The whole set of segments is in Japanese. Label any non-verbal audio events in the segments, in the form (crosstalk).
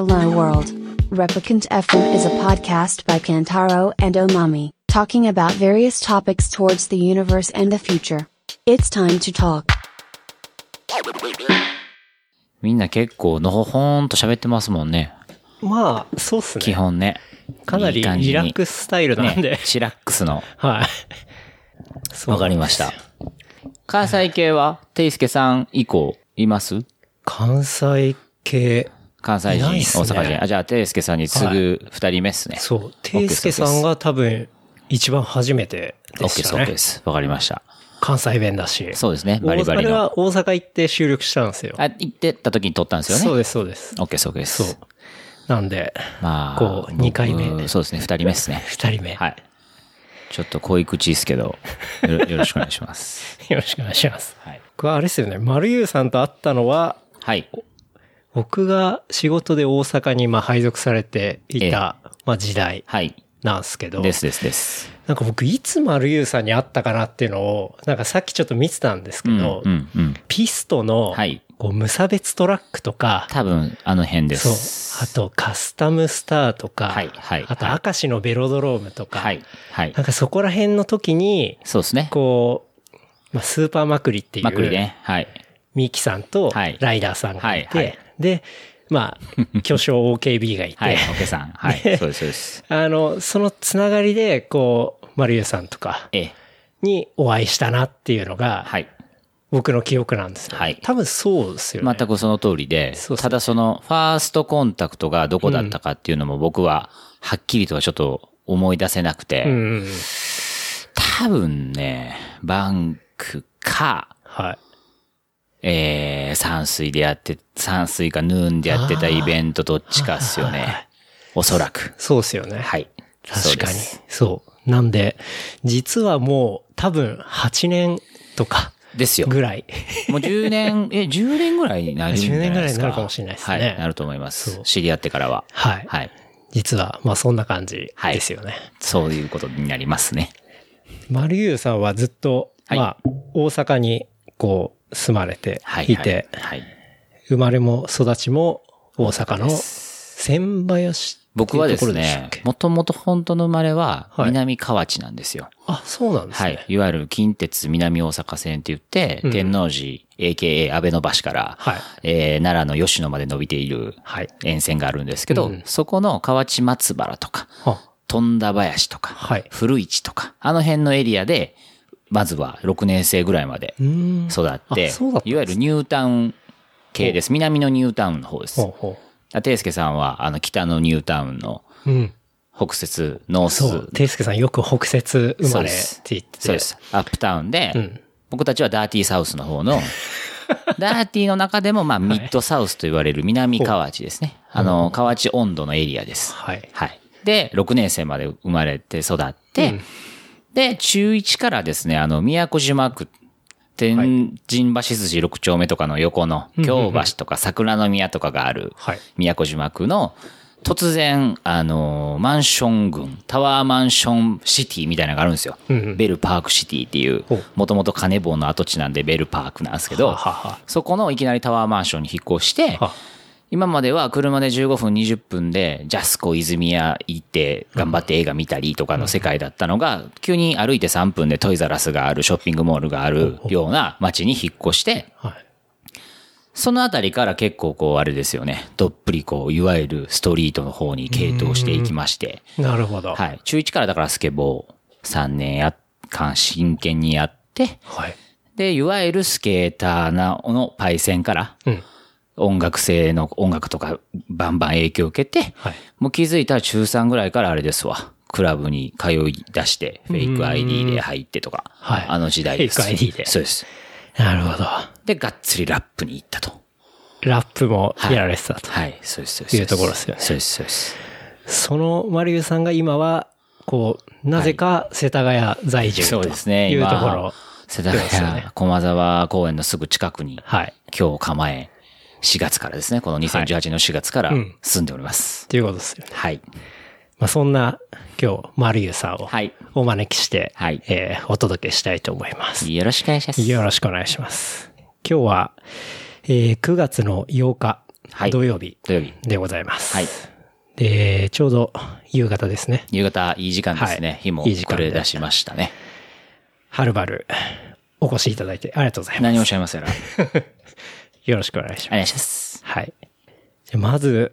Hello World. Replicant FM is a podcast by Kantaro and Omami, talking about various topics towards the universe and the future. It's time to talk. みんな結構のほほーんと喋ってますもんね。まあ、そうっすね。基本ね。かなりリラックスススタイルなんで。ね、チラックスの。はい。そうわかりました。関西系は、ていすけさん以降、います関西系。関西人、ね大阪人。あ、じゃあ、ていすけさんに次ぐ二人目っすね。そう。ていすけさんが多分一番初めてでしたね。ケーです。わかりました。関西弁だし。そうですね、バリバリの。あれは大阪行って収録したんですよ。あ、行ってた時に撮ったんですよね。そうです、そうです。オッケーです、オッケーです。そう。なんで、まあ、こう二回目僕そうですね、二人目ですね。二人目。はい。ちょっと濃い口ですけど、よろ (laughs) よろしくお願いします。よろしくお願いします。はい。僕はあれですよね、丸優さんと会ったのは、はい。僕が仕事で大阪にまあ配属されていた、まあ時代はい。なんですけど、ですですです。なんか僕いつ丸優さんに会ったかなっていうのを、なんかさっきちょっと見てたんですけうん、ど、うん、うん。ピストの、はいこう無差別トラックとか、多分、あの辺でそうす。、あとカスタムスターとか、はいはいあとはい明石のベロドロームとか、はい。はいな。んかそこら辺の時に、そうですね。こう、まあ、スーパーマクリっていう、まくりね。はい。ミキさんとはいライダーさんがいて、はいはいで、まあ、(laughs) 巨匠 OKB がいて、はい。オッケーさん。はい。そうです、そうです。あの、そのつながりで、こう、マリュウさんとかええ。にお会いしたなっていうのが、はい。僕の記憶なんですよ。はい多分そうですよね。全くその通りでそう、そうただその、ファーストコンタクトがどこだったかっていうのも僕は、はっきりとはちょっと思い出せなくて、うん。多分ね、バンクか、はい。えー、山水でやって、山水かヌーンでやってたイベントどっちかっすよね。おそらく。そうですよね。はい。確かにそう。なんで、実はもう多分8年とかですよ。ぐらい。もう10年、(laughs) え、10年ぐらいになるんじゃないですか。10年ぐらいになるかもしれないですねはい、なると思います知り合ってからは。はい。はい。実は、まあそんな感じはいですよね。そういうことになりますね。マリュウさんはずっと、はいまあ、大阪にこう住まれてはい。いて、はい。生まれも育ちも大阪の千林僕はですねもともと本当の生まれははい南河内なんですよ。あ、そうなんですはね。い。いわゆる近鉄南大阪線って言って、うん天王寺、AKA 安倍の橋から、はいえー奈良の吉野まで伸びているはい。沿線があるんですけど、うんそこの河内松原とか、あ、富田林とか、はい古市とか、あの辺のエリアで、まずは6年生ぐらいまで。育って、いわゆるニュータウン系です。南のニュータウンの方です。ほうほあていすけさんは、あの、北のニュータウンの。北摂、North。そう。ていすけさんよく北摂生まれって言ってて。そうです。 Uptown で、うん僕たちは Dirty South の方の、(laughs) ダーティーの中でも、まあ、 Mid South と言われる南河内ですね。あの、河内音頭のエリアです。はい。はい。で、6年生まで生まれて育って、うんで、中1からですね、あの、宮古島区、天神橋筋6丁目とかの横の、京橋とか桜の宮とかがある、はい。宮古島区の、突然、あの、マンション群、タワーマンションシティみたいなのがあるんですよ。うんうん。ベルパークシティっていうもともと金棒の跡地なんでベルパークなんですけどは、はは。そこのいきなりタワーマンションに引っ越して、は今までは車で15分、20分で、ジャスコ泉屋行って、頑張って映画見たりとかの世界だったのが、急に歩いて3分でトイザラスがある、ショッピングモールがあるような街に引っ越して、はい。そのあたりから結構こう、あれですよね、どっぷりこう、いわゆるストリートの方に傾倒していきまして、なるほど。はい。中1からだからスケボー3年や、間真剣にやって、はい。で、いわゆるスケーターな、のパイセンから、うん。音楽性の音楽とかバンバン影響を受けて、はい。もう気づいたら中3ぐらいからあれですわ。クラブに通い出して、フェイク ID で入ってとか、はいあの時代です。フェイク ID でそうです。なるほど。で、がっつりラップに行ったと。ラップもやられてたと。はい、そうです。そうですいうところですよねそうです、そうです。そのマリュウさんが今は、こう、なぜか世田谷在住そうとですね、いうとこ今ろ。、世田谷駒沢公園のすぐ近くに、はい。今日構え、4月からですね、この2018年の4月からうん住んでおります。ということですよね。はい。まあ、そんな今日、マリさんをはいお招きして、はいえーお届けしたいと思います。よろしくお願いします。よろしくお願いします。今日は、えー9月の8日はい土曜日土曜日。でございます。はい。で、ちょうど夕方ですね。夕方、いい時間ですね。はい日もいい時間で暮れ出しましたね。はるばるお越しいただいてありがとうございます。何をおっしゃいますやら。(laughs) およろしくお願いします。願いします。はい。でまず、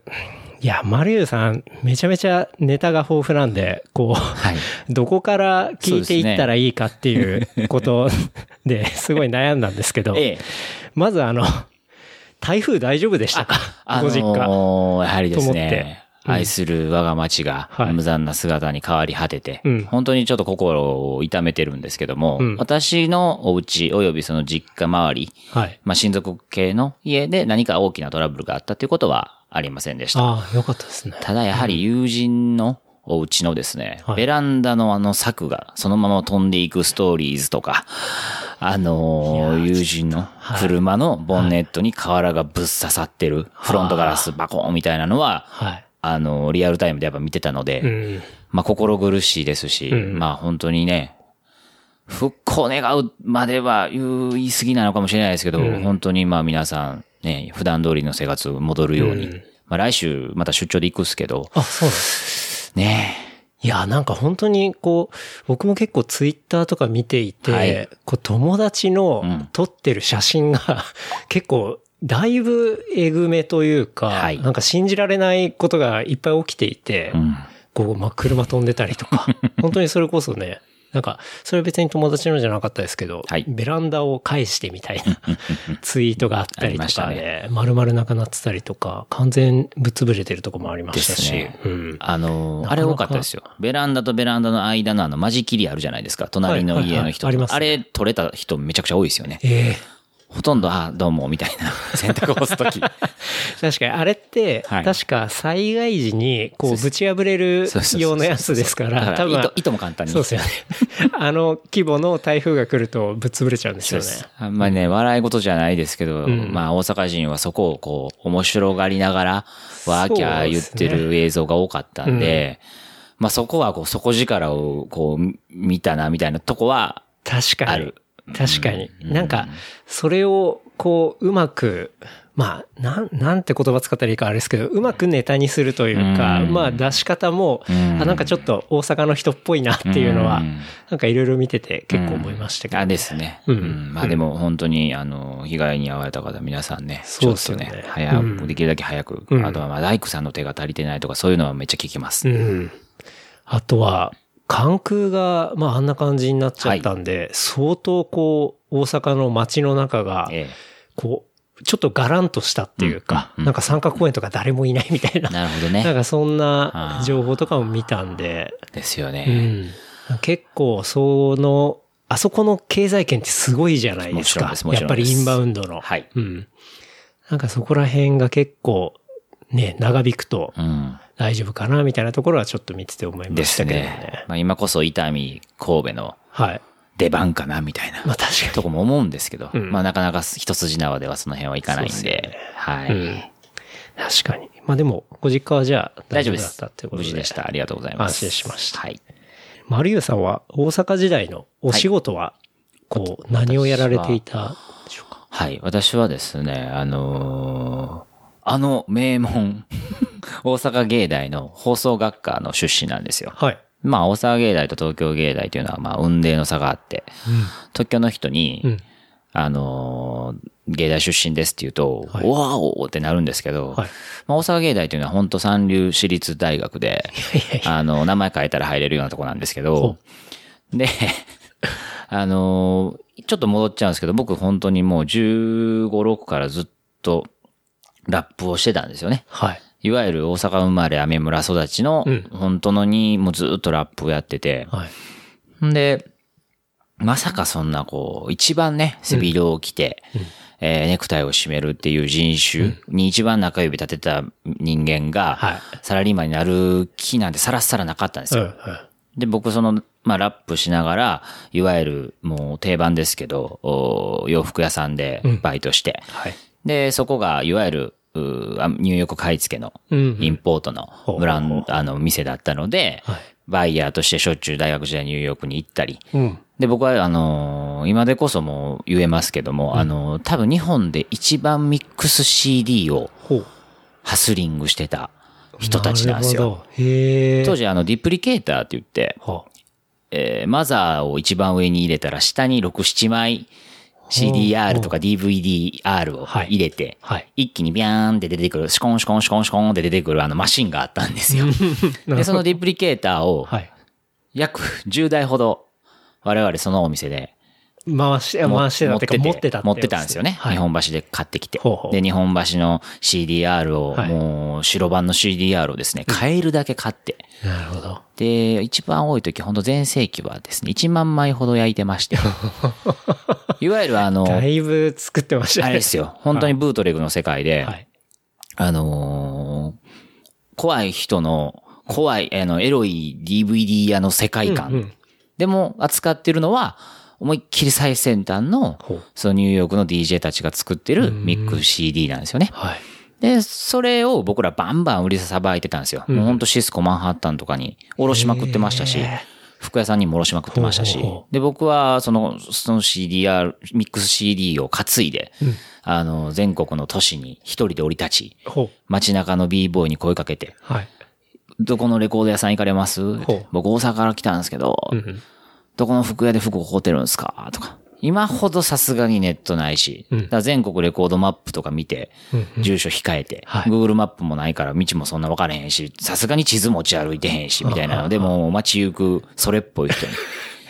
いや、マリュウさん、めちゃめちゃネタが豊富なんで、こう、はい。(laughs) どこから聞いていったらいいかっていうことで、すごい悩んだんですけど、ええ。まずあの、台風大丈夫でしたか？あご実家。やはりですと思ってね、うん愛する我が町がはい無残な姿に変わり果てて、うん本当にちょっと心を痛めてるんですけども、うん私のお家及びその実家周り、はい。まあ、親族系の家で何か大きなトラブルがあったということはありませんでした。ああ、よかったですね。ただやはり友人のお家のですね、はいベランダのあの柵がそのまま飛んでいくストーリーズとか、あのー友人の車のボンネットに瓦がぶっ刺さってるフロントガラスバコーンみたいなのは、はい。あのーリアルタイムでやっぱ見てたので、うん。まあ心苦しいですし、うん。まあ本当にね、復興願うまでは言い過ぎなのかもしれないですけど、うん。本当にまあ皆さんね、普段通りの生活戻るように、うん。まあ来週また出張で行くっすけど、あ、そうです。ね。いや、なんか本当にこう、僕も結構ツイッターとか見ていて、はい。こう友達のうん。撮ってる写真が (laughs) 結構、だいぶえぐめというか、はいなんか信じられないことがいっぱい起きていて、うん。こう、まあ、車飛んでたりとか、(laughs) 本当にそれこそね、なんか、それは別に友達のじゃなかったですけど、はいベランダを返してみたいな (laughs) ツイートがあったりとかねね、丸々なくなってたりとか、完全ぶっ潰れてるとこもありましたし、ねうん。あのーなかなかあれ多かったですよ。ベランダとベランダの間のあの間仕切りあるじゃないですか。隣の家の人と。はいはいはいああれ取れた人めちゃくちゃ多いですよね。ええほとんど、あ、どうも、みたいな (laughs) 洗濯を干すとき。(laughs) 確かに、あれって、はい確か災害時に、こう、ぶち破れるようなやつですから、多分糸、糸も簡単に。そうですよね。(laughs) あの規模の台風が来るとぶっ潰れちゃうんですよね。あんまりね、笑い事じゃないですけど、んまあ大阪人はそこをこう、面白がりながら、ワーキャー言ってる映像が多かったんで、まあそこはこう、底力をこう、見たな、みたいなとこは、確かにある。確かに。なんか、それを、こう、うまく、まあ、なん、なんて言葉使ったらいいかあれですけど、うまくネタにするというか、うんまあ出し方も、うんあ、なんかちょっと大阪の人っぽいなっていうのは、うんなんかいろいろ見てて結構思いましたけど、あ、ですね。ううんん。まあでも本当に、あの、被害に遭われた方、皆さんね、ちそうょっとですよねね、早うんく、できるだけ早く。うんあとは、まあ、大工さんの手が足りてないとか、そういうのはめっちゃ聞きます。うん。あとは、関空が、まああんな感じになっちゃったんで、相当こう、大阪の街の中が、えこう、ちょっとガランとしたっていうか、なんか三角公園とか誰もいないみたいえ。な、なるほどね。なんかそんな情報とかも見たんで、ですようね。ん。結構、その、あそこの経済圏ってすごいじゃないですかす。もちやっぱりインバウンドの。はい。うん。なんかそこら辺が結構、ね、長引くとうん。大丈夫かなみたいなところはちょっと見てて思いまでしたけどね。すね。まあ今こそ伊丹神戸のはい。出番かなみたいなまあ確かとこも思うんですけど、うんまあなかなか一筋縄ではその辺はいかないんで、でねはい、に。うん。確かに。まあでも、ご実家はじゃあだっ大丈夫ですたってことで。無事でした。ありがとうございます。安心しましたはい。マリさんは大阪時代のお仕事は、こう、何をやられていたでしょうか？はい。私はですね、あのーあの名門、(laughs) 大阪芸大の放送学科の出身なんですよ。はい。まあ、大阪芸大と東京芸大というのは、まあ、運命の差があって、東京の人に、うん。あのー芸大出身ですって言うと、はいわおってなるんですけど、はいまあ、大阪芸大というのは本当三流私立大学で、あの、名前変えたら入れるようなとこなんですけど、で、(laughs) あのーちょっと戻っちゃうんですけど、僕本当にもう15、6からずっとラップをしてたんですよね。はい。いわゆる大阪生まれ、雨村育ちのうん、本当のにもうずっとラップをやってて、はい。んで、まさかそんなこう、一番ね、背広を着て、えーネクタイを締めるっていう人種に一番中指立てた人間が、はいサラリーマンになる気なんてさらさらなかったんですよ。うん。うんで、僕その、まあ、ラップしながら、いわゆるもう定番ですけど、お洋服屋さんでバイトして、はい。で、そこが、いわゆる、ニューヨーク買い付けの、うんインポートのブランド、あの、店だったので、はい。バイヤーとしてしょっちゅう大学時代ニューヨークに行ったり、うん。で、僕は、あのー今でこそもう言えますけども、あのー多分日本で一番ミックス CD を。ハスリングしてた人たちなんですよ。当時あのディプリケーターって言って、はえーマザーを一番上に入れたら下に6、7枚 CDR とか DVDR をはい入れて、はい。一気にビャーンって出てくる、シコンシコンシコンシコンって出てくるあのマシンがあったんですよ。(laughs) で、そのディプリケーターをはい。約10台ほど我々そのお店で回し、回してたってか持ってたって持ってたんですよね。はい。日本橋で買ってきてほうほう。で、日本橋の CDR を、はいもう白版の CDR をですね、買えるだけ買って。なるほど。で、一番多い時、ほんと全盛期はですね、1万枚ほど焼いてまして。(laughs) いわゆるあの、だいぶ作ってましたね。あれですよ。本当にブートレグの世界で、はい。あのー怖い人の、怖い、あの、エロい DVD 屋の世界観。うんうんでも、扱ってるのは、思いっきり最先端のそのニューヨークの DJ たちが作ってるミックス CD なんですよね。はい。で、それを僕らバンバン売りさばいてたんですよ。もうほんとシスコマンハッタンとかにおろしまくってましたし服屋さんにもおろしまくってましたし。で、僕はその、その CDR、ミックス CD を担いで、あの、全国の都市に一人で降り立ち。街中の b ボーイに声かけて、はい。どこのレコード屋さん行かれます？僕大阪から来たんですけど、うんうん。どこの服屋で服を買うてるんですか？とか。今ほどさすがにネットないし、うん。全国レコードマップとか見て、住所控えて、はい。Google マップもないから道もそんな分からへんし、さすがに地図持ち歩いてへんし、みたいなので、もう街行くそれっぽい人に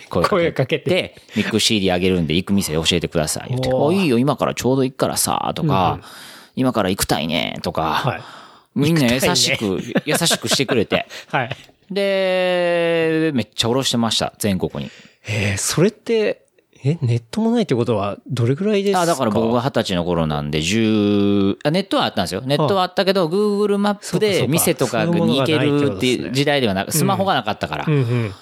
声 (laughs) 声かけて。で、ミック CD あげるんで行く店教えてください。言って、おいいよ、今からちょうど行くからさ、とか、今から行くたいね、とか、はい。みんな優行くね。しく、優しくしてくれて、(laughs) はい。で、めっちゃ下ろしてました、全国に。えー、それって、え、ネットもないってことは、どれぐらいですか？あ、だから僕が二十歳の頃なんで、10、あネットはあったんですよ。ネットはあったけど、Google マップで店とかに行けるっていう時代ではなく、スマホがなかったからう。んうん。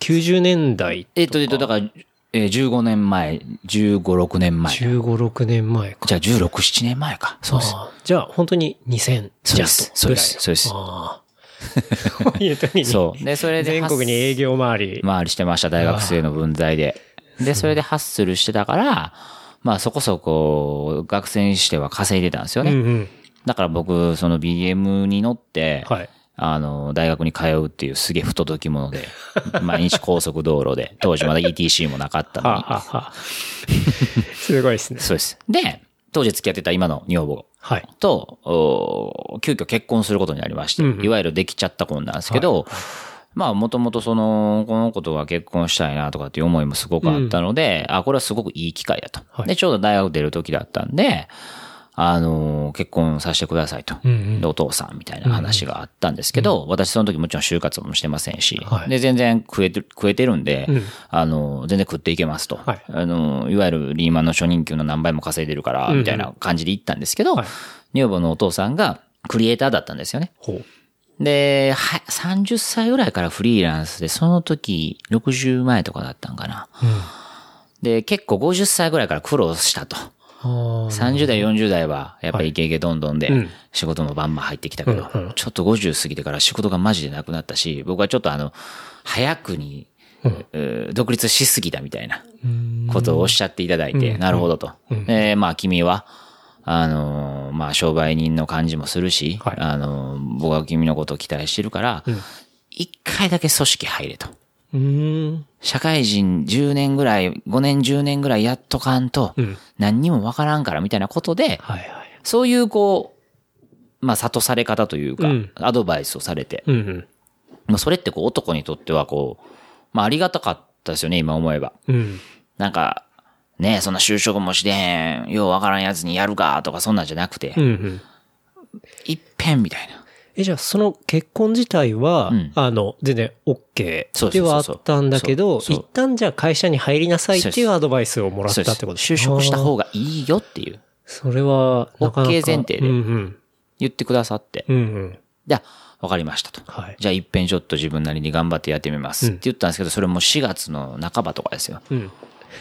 90年代。えっと、えっと、だから、えー15年前、15、6年前。じ15、6年前か。ゃあ16、7年前か。そうです。じゃあ、本当に2000そうですそうですそうですいう時に。そう。で、それで、全国に営業回り。回りしてました、大学生の分際で。で、それでハッスルしてたから、まあそこそこ学生にしては稼いでたんですよね。うんうん。だから僕、その BM に乗って、はい。あの、大学に通うっていうすげえ不届き者で、(laughs) 毎日高速道路で、当時まだ ETC もなかったのはあ、に。はあはあ、すごいですね。そうです。で、当時付き合ってた今の女房はい。と、お急遽結婚することになりまして、うんうんいわゆるできちゃった子なんですけど、まあ、もともとその、この子とは結婚したいなとかっていう思いもすごくあったので、あ、これはすごくいい機会だと。はいで、ちょうど大学出る時だったんで、あの、結婚させてくださいと。うんうんで、お父さんみたいな話があったんですけど、私その時もちろん就活もしてませんし、はいで、全然食えて、食えてるんで、うんあの、全然食っていけますと。はいあの、いわゆるリーマンの初任給の何倍も稼いでるから、うんうんみたいな感じで行ったんですけど、はい女房のお父さんがクリエイターだったんですよね。ほう。で、は、30歳ぐらいからフリーランスで、その時60前とかだったんかな。で、結構50歳ぐらいから苦労したと。あー30代、40代は、やっぱりイケイケどんどんでうん、仕事もバンバン入ってきたけどちょっと50過ぎてから仕事がマジでなくなったし、僕はちょっとあの、早くに、えー独立しすぎたみたいなことをおっしゃっていただいて、なるほどと。で、まあ君は、あのー、まあ商売人の感じもするし、はい。あのー、僕は君のことを期待してるから、一回だけ組織入れと。うーん。社会人10年ぐらい、5年10年ぐらいやっとかんとうん、何にもわからんからみたいなことで、はいはい。そういうこう、まあ、諭され方というかうん、アドバイスをされて、うんうん。まあ、それってこう男にとってはこう、まあ、ありがたかったですよね、今思えば。うん。なんか、ねえそんな就職もしてへん、ようわからんやつにやるかとかそんなんじゃなくてうん、うん。いっぺんみたいな。え、じゃあその結婚自体は、うんあの、全然 OK ではあったんだけど、一旦じゃあ会社に入りなさいっていうアドバイスをもらったってこと就職したが。方がいいよっていう、それは、なかなか。OK 前提で。言ってくださって、うんうん。じゃあ、わかりましたと。はい。じゃあ、いっぺんちょっと自分なりに頑張ってやってみますって言ったんですけど、それも4月の半ばとかですよ。うん。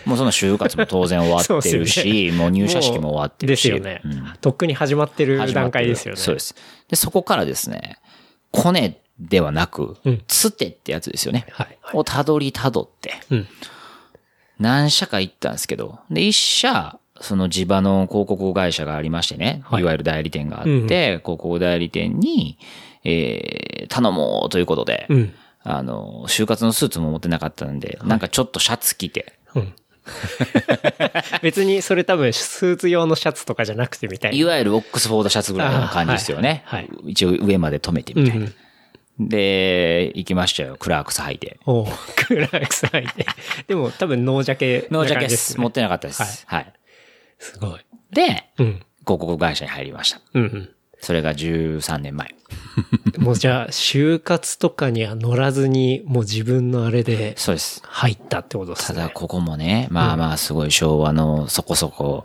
もうその就活も当然終わってるし、もう入社式も終わってるし。ですよねうん。とっくに始まってる段階ですよね。そうです。で、そこからですね、コネではなくうん、つてってやつですよね。はい。はい。をたどりたどって、うん。何社か行ったんですけど、で、一社、その地場の広告会社がありましてね、はいい、わゆる代理店があって、うんうん広告代理店に、えー頼もうということで、うん。あの、就活のスーツも持ってなかったんで、なんかちょっとシャツ着て、うん。(laughs) 別にそれ多分スーツ用のシャツとかじゃなくてみたいな。いわゆるオックスフォードシャツぐらいの感じですよね。あはいはい一応上まで止めてみたいな。うんで、行きましたよ。クラークス履いて。おうクラークス履いて。でも多分ノージャケノージャケで。す持ってなかったです。はい。すごい。で、うん。広告会社に入りました。うんそれが13年前。うん。もうじゃあ、就活とかには乗らずに、もう自分のあれでそうです。入ったってことですね。ただ、ここもね、まあまあ、すごい昭和のそこそこ、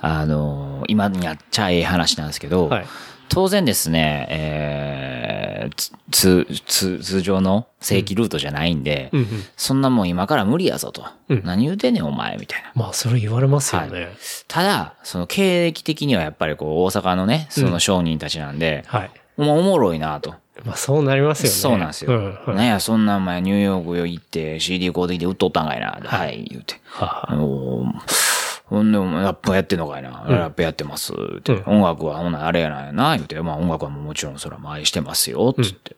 あの、今にやっちゃええ話なんですけど、はい。当然ですね、えー、つ、つ、つ通常の正規ルートじゃないんで、うんうん。そんなもん今から無理やぞと。うん何言うてんねんお前、みたいな。まあ、それ言われますよね。ただ、その経歴的にはやっぱりこう、大阪のね、その商人たちなんで、はい。お前おもろいなと。まあ、そうなりますよね。そうなんですよ。うんうんなんや、そんなん前ニューヨーク行って CD 買うてきて売っとったんかいな。はい、言うて。はあおーほんで、ラップやってんのかいな。ラップやってます。って、うん音楽はほんならあれやないな。言うて、まあ音楽はもちろんそれは愛してますよ。つって。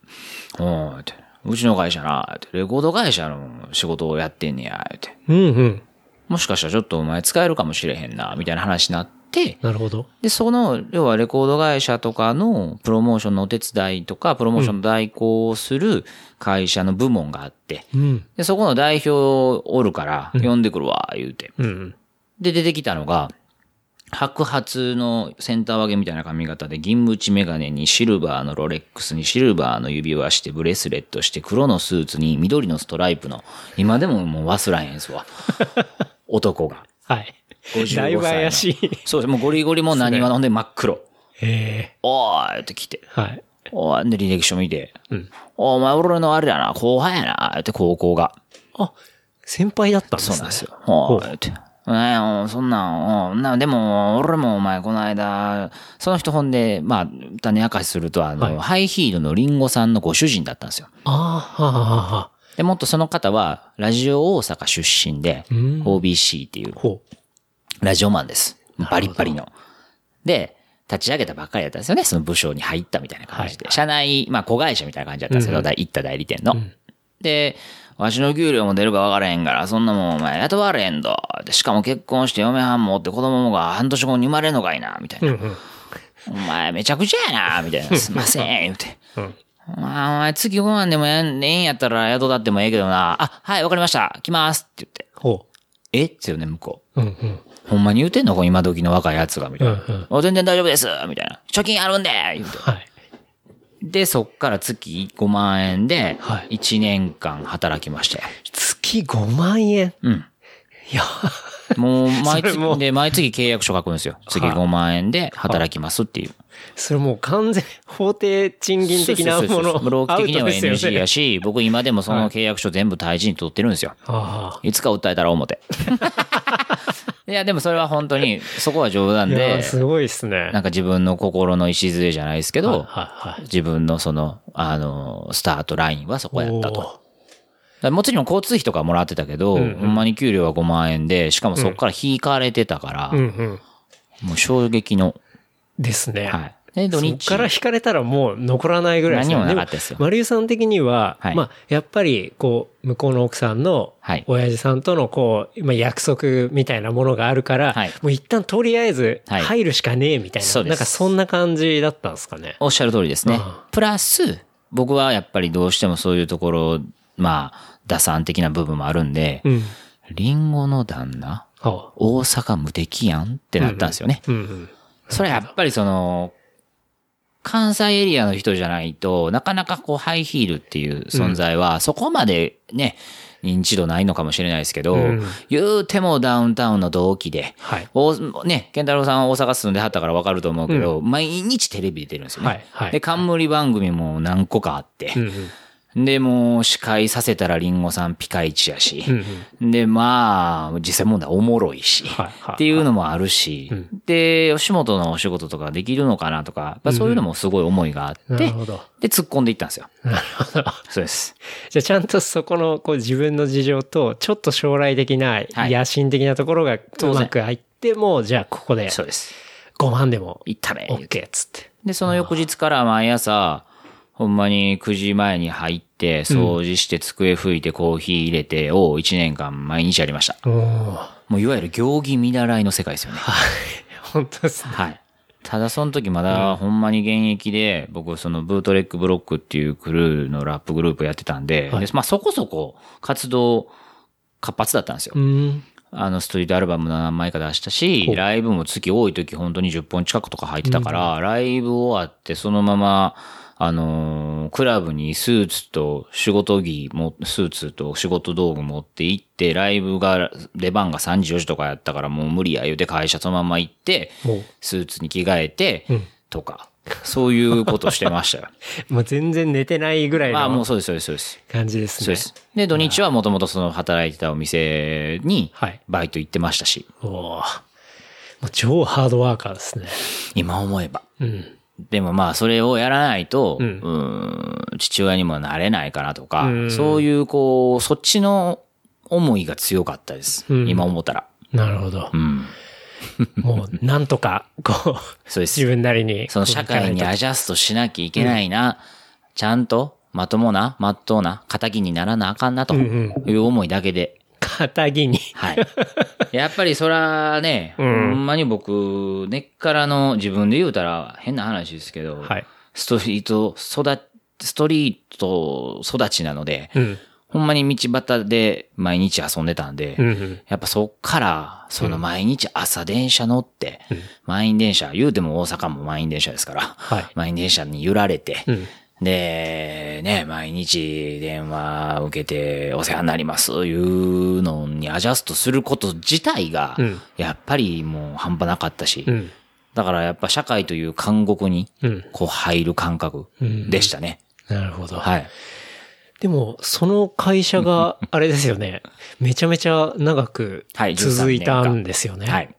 うん、って。うちの会社な、ってレコード会社の仕事をやってんねや。言うて。うんうん。もしかしたらちょっとお前使えるかもしれへんな。みたいな話になって、なるほど。で、その、要はレコード会社とかのプロモーションのお手伝いとか、プロモーションの代行をする会社の部門があって、うん。で、そこの代表おるから、呼んでくるわ、言うて。うんうん。で、出てきたのが、白髪のセンター分けみたいな髪型で銀縁メガネにシルバーのロレックスにシルバーの指輪してブレスレットして黒のスーツに緑のストライプの今でももう忘らへんすわ。(laughs) 男が。はい。55歳のだいぶ怪しい。そうです。もうゴリゴリもう何話のほんで真っ黒。へおーいって来て。え。はい。おーいで履歴書見て。うん。お前俺のあれやな、後輩やな、って高校が。あ、先輩だったんですね。そうなんですよ。おーいって。ねえ、そんなん、うんな、でも、俺もお前、この間、その人ほんで、まあ、種明かしすると、あの、はいハイヒールのリンゴさんのご主人だったんですよ。ああ、はあ、はあ、はあ。で、もっとその方は、ラジオ大阪出身で、うん OBC っていう、ほラジオマンです。バリッバリの。で、立ち上げたばっかりだったんですよね。その部署に入ったみたいな感じで。はい社内、まあ、子会社みたいな感じだったんですけど、だ行った代理店の。で、わしの給料も出るか分からへんから、そんなもんお前雇われへんど。で、しかも結婚して嫁はんもおって子供もが半年後に生まれんのかいな、みたいな。うんうん。お前めちゃくちゃやな、みたいな。すいません、言うて。うん。お前、お前月5万でもええんやったら雇ってもええけどな。あ、はい、わかりました。来ます。って言って。ほえ？っつよね、向こう。う。うんうん。ほんまに言うてんの？今時の若いやつが、みたいな。うんうんお全然大丈夫ですみたいな。貯金あるんで言うて。はい。で、そっから月5万円ではい、1年間働きまして。月5万円？うん。いや、もう、毎月、で、毎月契約書書くんですよ。月はい5万円で働きますっていう。それもう完全、法定賃金的なもの。ブローク的には NG ねやし、僕今でもその契約書全部大事に取ってるんですよ。あいつか訴えたら思って。(laughs) いや、でもそれは本当に、そこは冗談で、すごいですね。なんか自分の心の礎じゃないですけど、はいはい自分のその、あの、スタートラインはそこやったと。もちろん交通費とかもらってたけど、うんうんほんまに給料は5万円で、しかもそこから引かれてたから、うんうん。もう衝撃の、ですね。はい。で、土そっ日。から引かれたらもう残らないぐらいですね何もなかったですよも丸井さん的には、はいまあ、やっぱり、こう、向こうの奥さんのはい、親父さんとの、こう、まあ、約束みたいなものがあるから、はいもう一旦とりあえずはい入るしかねえみたいな、そうですなんかそんな感じだったんですかね。おっしゃる通りですねうん。プラス、僕はやっぱりどうしてもそういうところ、まあ、打算的な部分もあるんで、うん。リンゴの旦那？はあ大阪無敵やん？ってなったんですよね。うんうん。それやっぱりその、関西エリアの人じゃないと、なかなかこうハイヒールっていう存在は、そこまでね、認知度ないのかもしれないですけど、うん言うてもダウンタウンの同期で、はい。おね、健太郎さんは大阪住んではったからわかると思うけど、毎日テレビ出てるんですよね。はいはいで、冠番組も何個かあって、うんうん。で、もう司会させたらリンゴさんピカイチやし、うんで、まあ、実際問題おもろいし、はいはいっていうのもあるし、で、吉本のお仕事とかできるのかなとか、やっぱそういうのもすごい思いがあって、なるほど。で、突っ込んでいったんですよ。なるほど。そうです。じゃあちゃんとそこのこう自分の事情と、ちょっと将来的なはい野心的なところがうまく入って、て、もうじゃあここでそうです。5万でも行ったね。OK っつって。で、その翌日から毎朝、ほんまに9時前に入って、掃除して机拭いてコーヒー入れてを1年間毎日やりました。もういわゆる行儀見習いの世界ですよね。(laughs) 本当ですね。はい。ただその時まだほんまに現役で、僕そのブートレッグブロックっていうクルーのラップグループやってたんで、はいでまあそこそこ活動活発だったんですよ。うん。あのストリートアルバムの何枚か出したしライブも月多い時本当に10本近くとか入ってたから、ライブ終わってそのまま、あのークラブにスーツと仕事着も、スーツと仕事道具持って行って、ライブが、出番が3時4時とかやったからもう無理や言うて会社そのまま行ってスーツに着替えてうん、とか、そういうことしてましたよ。(laughs) もう全然寝てないぐらいのまあもうそうです、そうです、そうです。感じですね。そうです。で、土日はもともとその働いてたお店にはい、バイト行ってましたし、おーもう超ハードワーカーですね。今思えば。うん。でもまあ、それをやらないと、ううんん、父親にもなれないかなとか、うんそういう、こう、そっちの思いが強かったです。うん今思ったら。なるほどう。ん。(laughs) もう、なんとか、こう、そうです自分なりに。その社会にアジャストしなきゃいけないな、ちゃんと、まともな、まっとうな、仇にならなあかんな、とうんいう思いだけで。肩着に。はい。やっぱりそらね、(laughs) うんほんまに僕、根っからの自分で言うたら変な話ですけど、はい。ストリート育ち、ストリート育ちなので、うん。ほんまに道端で毎日遊んでたんで、うんうん。やっぱそっから、その毎日朝電車乗って、満員電車、言うても大阪も満員電車ですから、はい満員電車に揺られて、うん。で、ね、毎日電話受けてお世話になります、いうのにアジャストすること自体がうん、やっぱりもう半端なかったし、うん。だからやっぱ社会という監獄に、うん。こう入る感覚でしたね。なるほど。はい。でも、その会社が、あれですよね。めちゃめちゃ長くはい続いたんですよね。はい。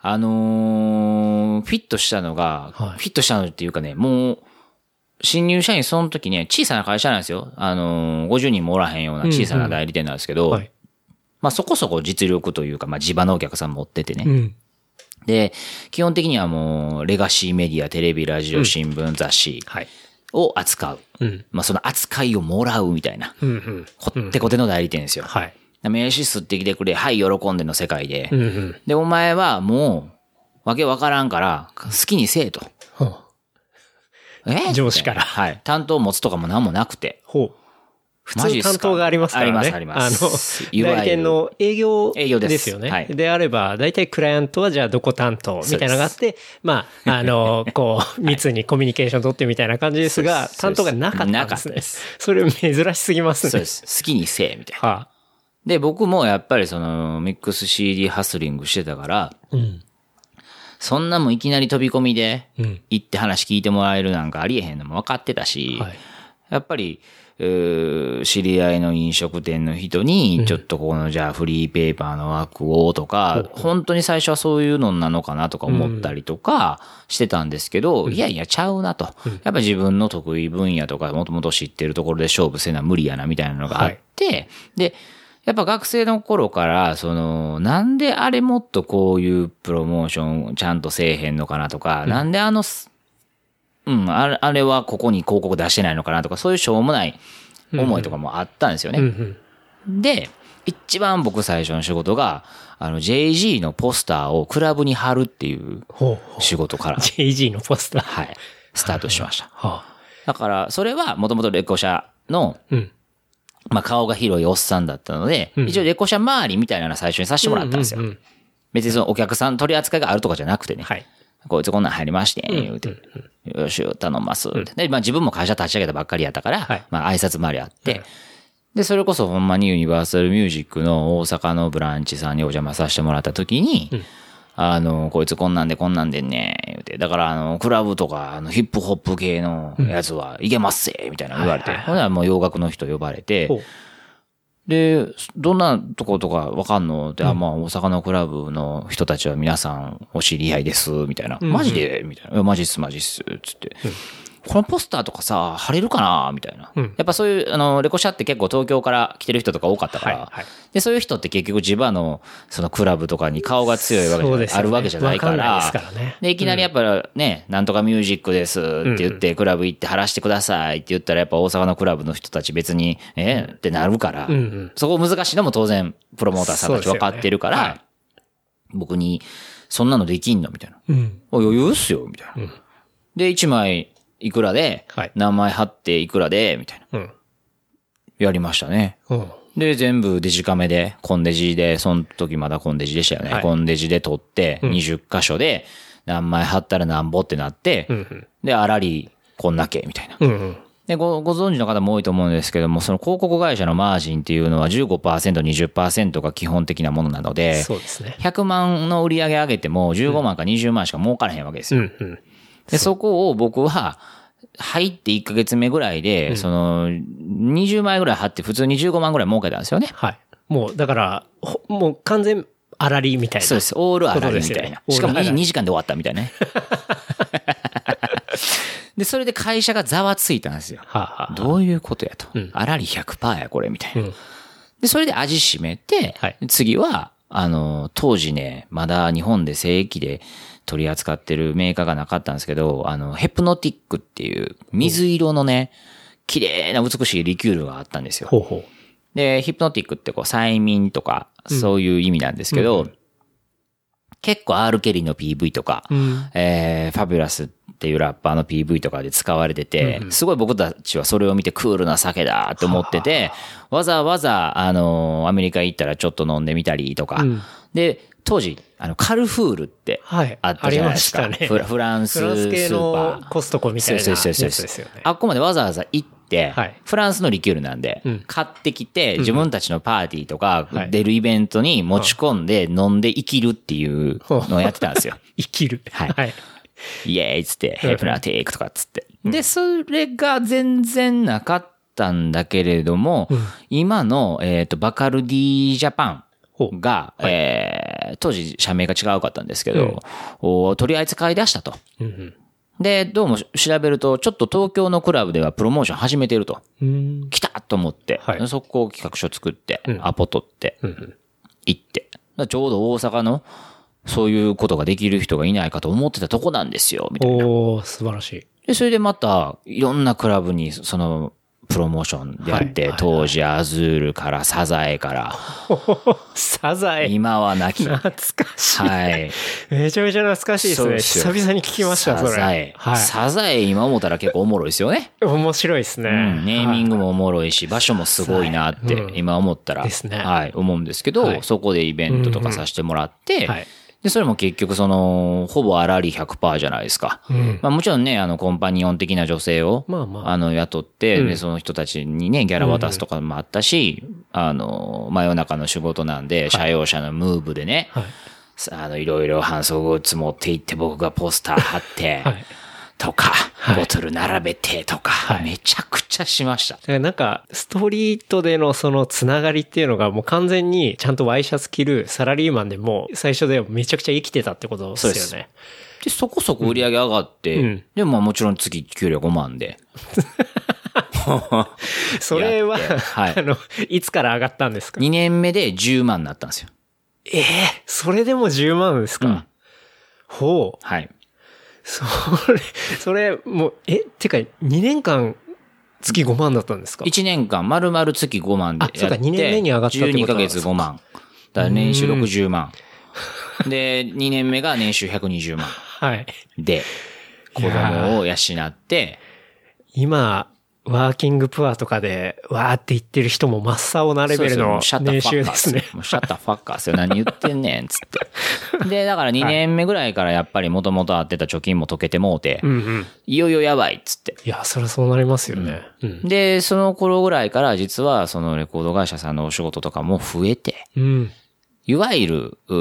あのーフィットしたのが、はいフィットしたのっていうかね、もう、新入社員その時ね、小さな会社なんですよ。あのー50人もおらへんような小さな代理店なんですけど、はい。まあそこそこ実力というか、まあ地場のお客さん持っててね。うん。で、基本的にはもう、レガシーメディア、テレビ、ラジオ、新聞、雑誌はい。を扱う。うん。まあその扱いをもらうみたいな、うん。うん。こってこての代理店ですよ。はい。名刺吸ってきてくれ、はい、喜んでの世界で。うん。うん。で、お前はもう、わけわからんから、好きにせえと。え上司からはい。担当持つとかも何もなくて。ほう。普通担当がありますからね。ありますありますあの、いわゆる代理店の営業営業ですよね。はいであれば、大体クライアントはじゃあどこ担当みたいなのがあって、まあ、あの、(laughs) こう、密にコミュニケーション取ってみたいな感じですが、そうです担当がなかったんですねで。すそれ珍しすぎますね。そうです。好きにせえ、みたいな。はあ。で、僕もやっぱりその、ミックス CD ハスリングしてたから、うん。そんなもんいきなり飛び込みでうん。行って話聞いてもらえるなんかありえへんのも分かってたし、はい。やっぱり、知り合いの飲食店の人に、ちょっとここのじゃあフリーペーパーの枠をとか、本当に最初はそういうのなのかなとか思ったりとかしてたんですけど、いやいやちゃうなと。やっぱ自分の得意分野とかもともと知ってるところで勝負せな無理やなみたいなのがあって、で、やっぱ学生の頃から、その、なんであれもっとこういうプロモーションちゃんとせえへんのかなとか、なんであのす、うん、あれあれはここに広告出してないのかなとか、そういうしょうもない思いとかもあったんですようんうね。ん。で、一番僕最初の仕事が、あの JG のポスターをクラブに貼るっていうほうほう。仕事から、JG のポスター。はい、スタートしました。はあ。だから、それはもともとレコ社の、うん。まあ顔が広いおっさんだったので、うん一応レコ社周りみたいなの最初にさせてもらったんですよ。うう別にそのお客さん取り扱いがあるとかじゃなくてね。はい。こいつこんなん入りまして、言うて。よし、頼んます。で、まあ自分も会社立ち上げたばっかりやったから、はいまあ挨拶回りあって、で、それこそほんまにユニバーサルミュージックの大阪のブランチさんにお邪魔させてもらった時に、あの、こいつこんなんでこんなんでんね。だから、あの、クラブとか、あの、ヒップホップ系のやつはいけますせ、みたいなの言われて。ほんならもう洋楽の人呼ばれて。で、どんなとことかわかんのって、あ、まあ、大阪のクラブの人たちは皆さんお知り合いです、みたいな。んマジで？みたいな。マジっす、マジっす、つって。このポスターとかさ、貼れるかなみたいな。うん。やっぱそういう、あの、レコシャって結構東京から来てる人とか多かったから、はいはい。で、そういう人って結局地場の、そのクラブとかに顔が強いわけじゃない、そうですよね。あるわけじゃないから。いですからね。で、いきなりやっぱね、なんとかミュージックですって言って、クラブ行って貼らしてくださいって言ったら、やっぱ大阪のクラブの人たち別に、えってなるから、うんうん。そこ難しいのも当然、プロモーターさんたち分かってるから、そうですよね僕に、そんなのできんのみたいな。うん。あ余裕っすよみたいな。で、1枚いくらで、はい何枚貼っていくらで、みたいな。うん。やりましたね。うん。で、全部デジカメで、コンデジで、その時まだコンデジでしたよね。はいコンデジで撮って、ん20箇所で、何枚貼ったら何ぼってなって、うんうん。で、あらり、こんだけ、みたいな。うんうん。で、ご、ご存知の方も多いと思うんですけども、その広告会社のマージンっていうのは15%、20%が基本的なものなので、そうですね。100万の売り上げ上げても15万か20万しか儲からへんわけですよ。うんうん。で、そこを僕は、入って1ヶ月目ぐらいで、その、20万円ぐらい貼って普通に15万ぐらい儲けたんですよね。はい。もう、だから、ほもう完全、あらりみたいな。そうです。オールあらりみたいな。しかもオールあらり 2, 時間で終わったみたいなね。(laughs) で、それで会社がざわついたんですよ。はあ、はあ、どういうことやとうん。あらり100%や、これ、みたいな。うんで、それで味しめて、はい次は、あの、当時ね、まだ日本で正規で取り扱ってるメーカーがなかったんですけど、あの、ヘプノティックっていう水色のね、綺麗な美しいリキュールがあったんですよ。ほうほう。で、ヒプノティックってこう、催眠とか、そういう意味なんですけど、結構 R ケリーの PV とか、うん。えー、ファビュラスっていうラッパーの PV とかで使われてて、すごい僕たちはそれを見てクールな酒だって思ってて、わざわざ、あのーアメリカ行ったらちょっと飲んでみたりとか、うんで、当時、あの、カルフールってはい。あったじゃないですか。ありましたねフランススフランス系ーパのー。コストコみたいなやつそうそうそうですよね。あっこまでわざわざ行って、はいフランスのリキュールなんで、うん買ってきて、自分たちのパーティーとかはい出るイベントに持ち込んで飲んで生きるっていうのをやってたんですよ。(laughs) 生きる。はいはい。イエーイっつって、ヘプナテイクとかっつって。で、それが全然なかったんだけれども、今の、えっ、と、バカルディジャパほうンが、えー当時社名が違うかったんですけど、お取り扱い出したと。うんで、どうも調べると、ちょっと東京のクラブではプロモーション始めてると。うん。うん。来たと思って、はい速攻企画書作って、うんアポ取って、うん行って。ちょうど大阪の、そういうことができる人がいないかと思ってたとこなんですよ、みたいな。おー、素晴らしい。で、それでまた、いろんなクラブに、その、プロモーションでやって、はい当時アズールからサザエから、サザエ。今はなき。は懐かしい。い。めちゃめちゃ懐かしいですね。久々に聞きました、それ。サザエ。はい。サザエ今思ったら結構おもろいですよね。面白いですね。うん、ネーミングもおもろいし、場所もすごいなってうん今思ったら、ですねはい、思うんですけど、はいそこでイベントとかさせてもらって、はい。で、それも結局その、ほぼあらり100%じゃないですか。うん。まあもちろんね、あの、コンパニオン的な女性を、まあまああの、雇って、うんで、その人たちにね、ギャラ渡すとかもあったし、あの、真夜中の仕事なんで、社用車のムーブでね、はい。あの、いろいろ搬送グッズ持って行って、僕がポスター貼って、はい。とか、はいボトル並べてとか、はいめちゃくちゃしました。なんか、ストリートでのそのつながりっていうのがもう完全にちゃんとワイシャツ着るサラリーマンでも最初でめちゃくちゃ生きてたってことですよそうね。で、そこそこ売り上げ上がって、うんで、まあもちろん月給料5万で。(laughs) それは、はいあの、いつから上がったんですか？2年目で10万になったんですよ。ええそれでも10万ですか、うんほう。はい。それ、それ、もう、え、てか、2年間、月5万だったんですか？1年間、丸々月5万でやって。あそうか二年目に上がったってこと12ヶ月5万。だから年収60万。で、2年目が年収120万。はい。で、子供を養って、今、ワーキングプアとかで、わーって言ってる人も真っ青なレベルの年シャッターファッカー収ですね。もうシャッターファッカーっすよ。何言ってんねん、つって。(laughs) で、だから2年目ぐらいからやっぱり元々あってた貯金も溶けてもうて、うんうん。いよいよやばいっつって。いや、そりゃそうなりますよね。うん。で、その頃ぐらいから実はそのレコード会社さんのお仕事とかも増えて、うん。いわゆる、う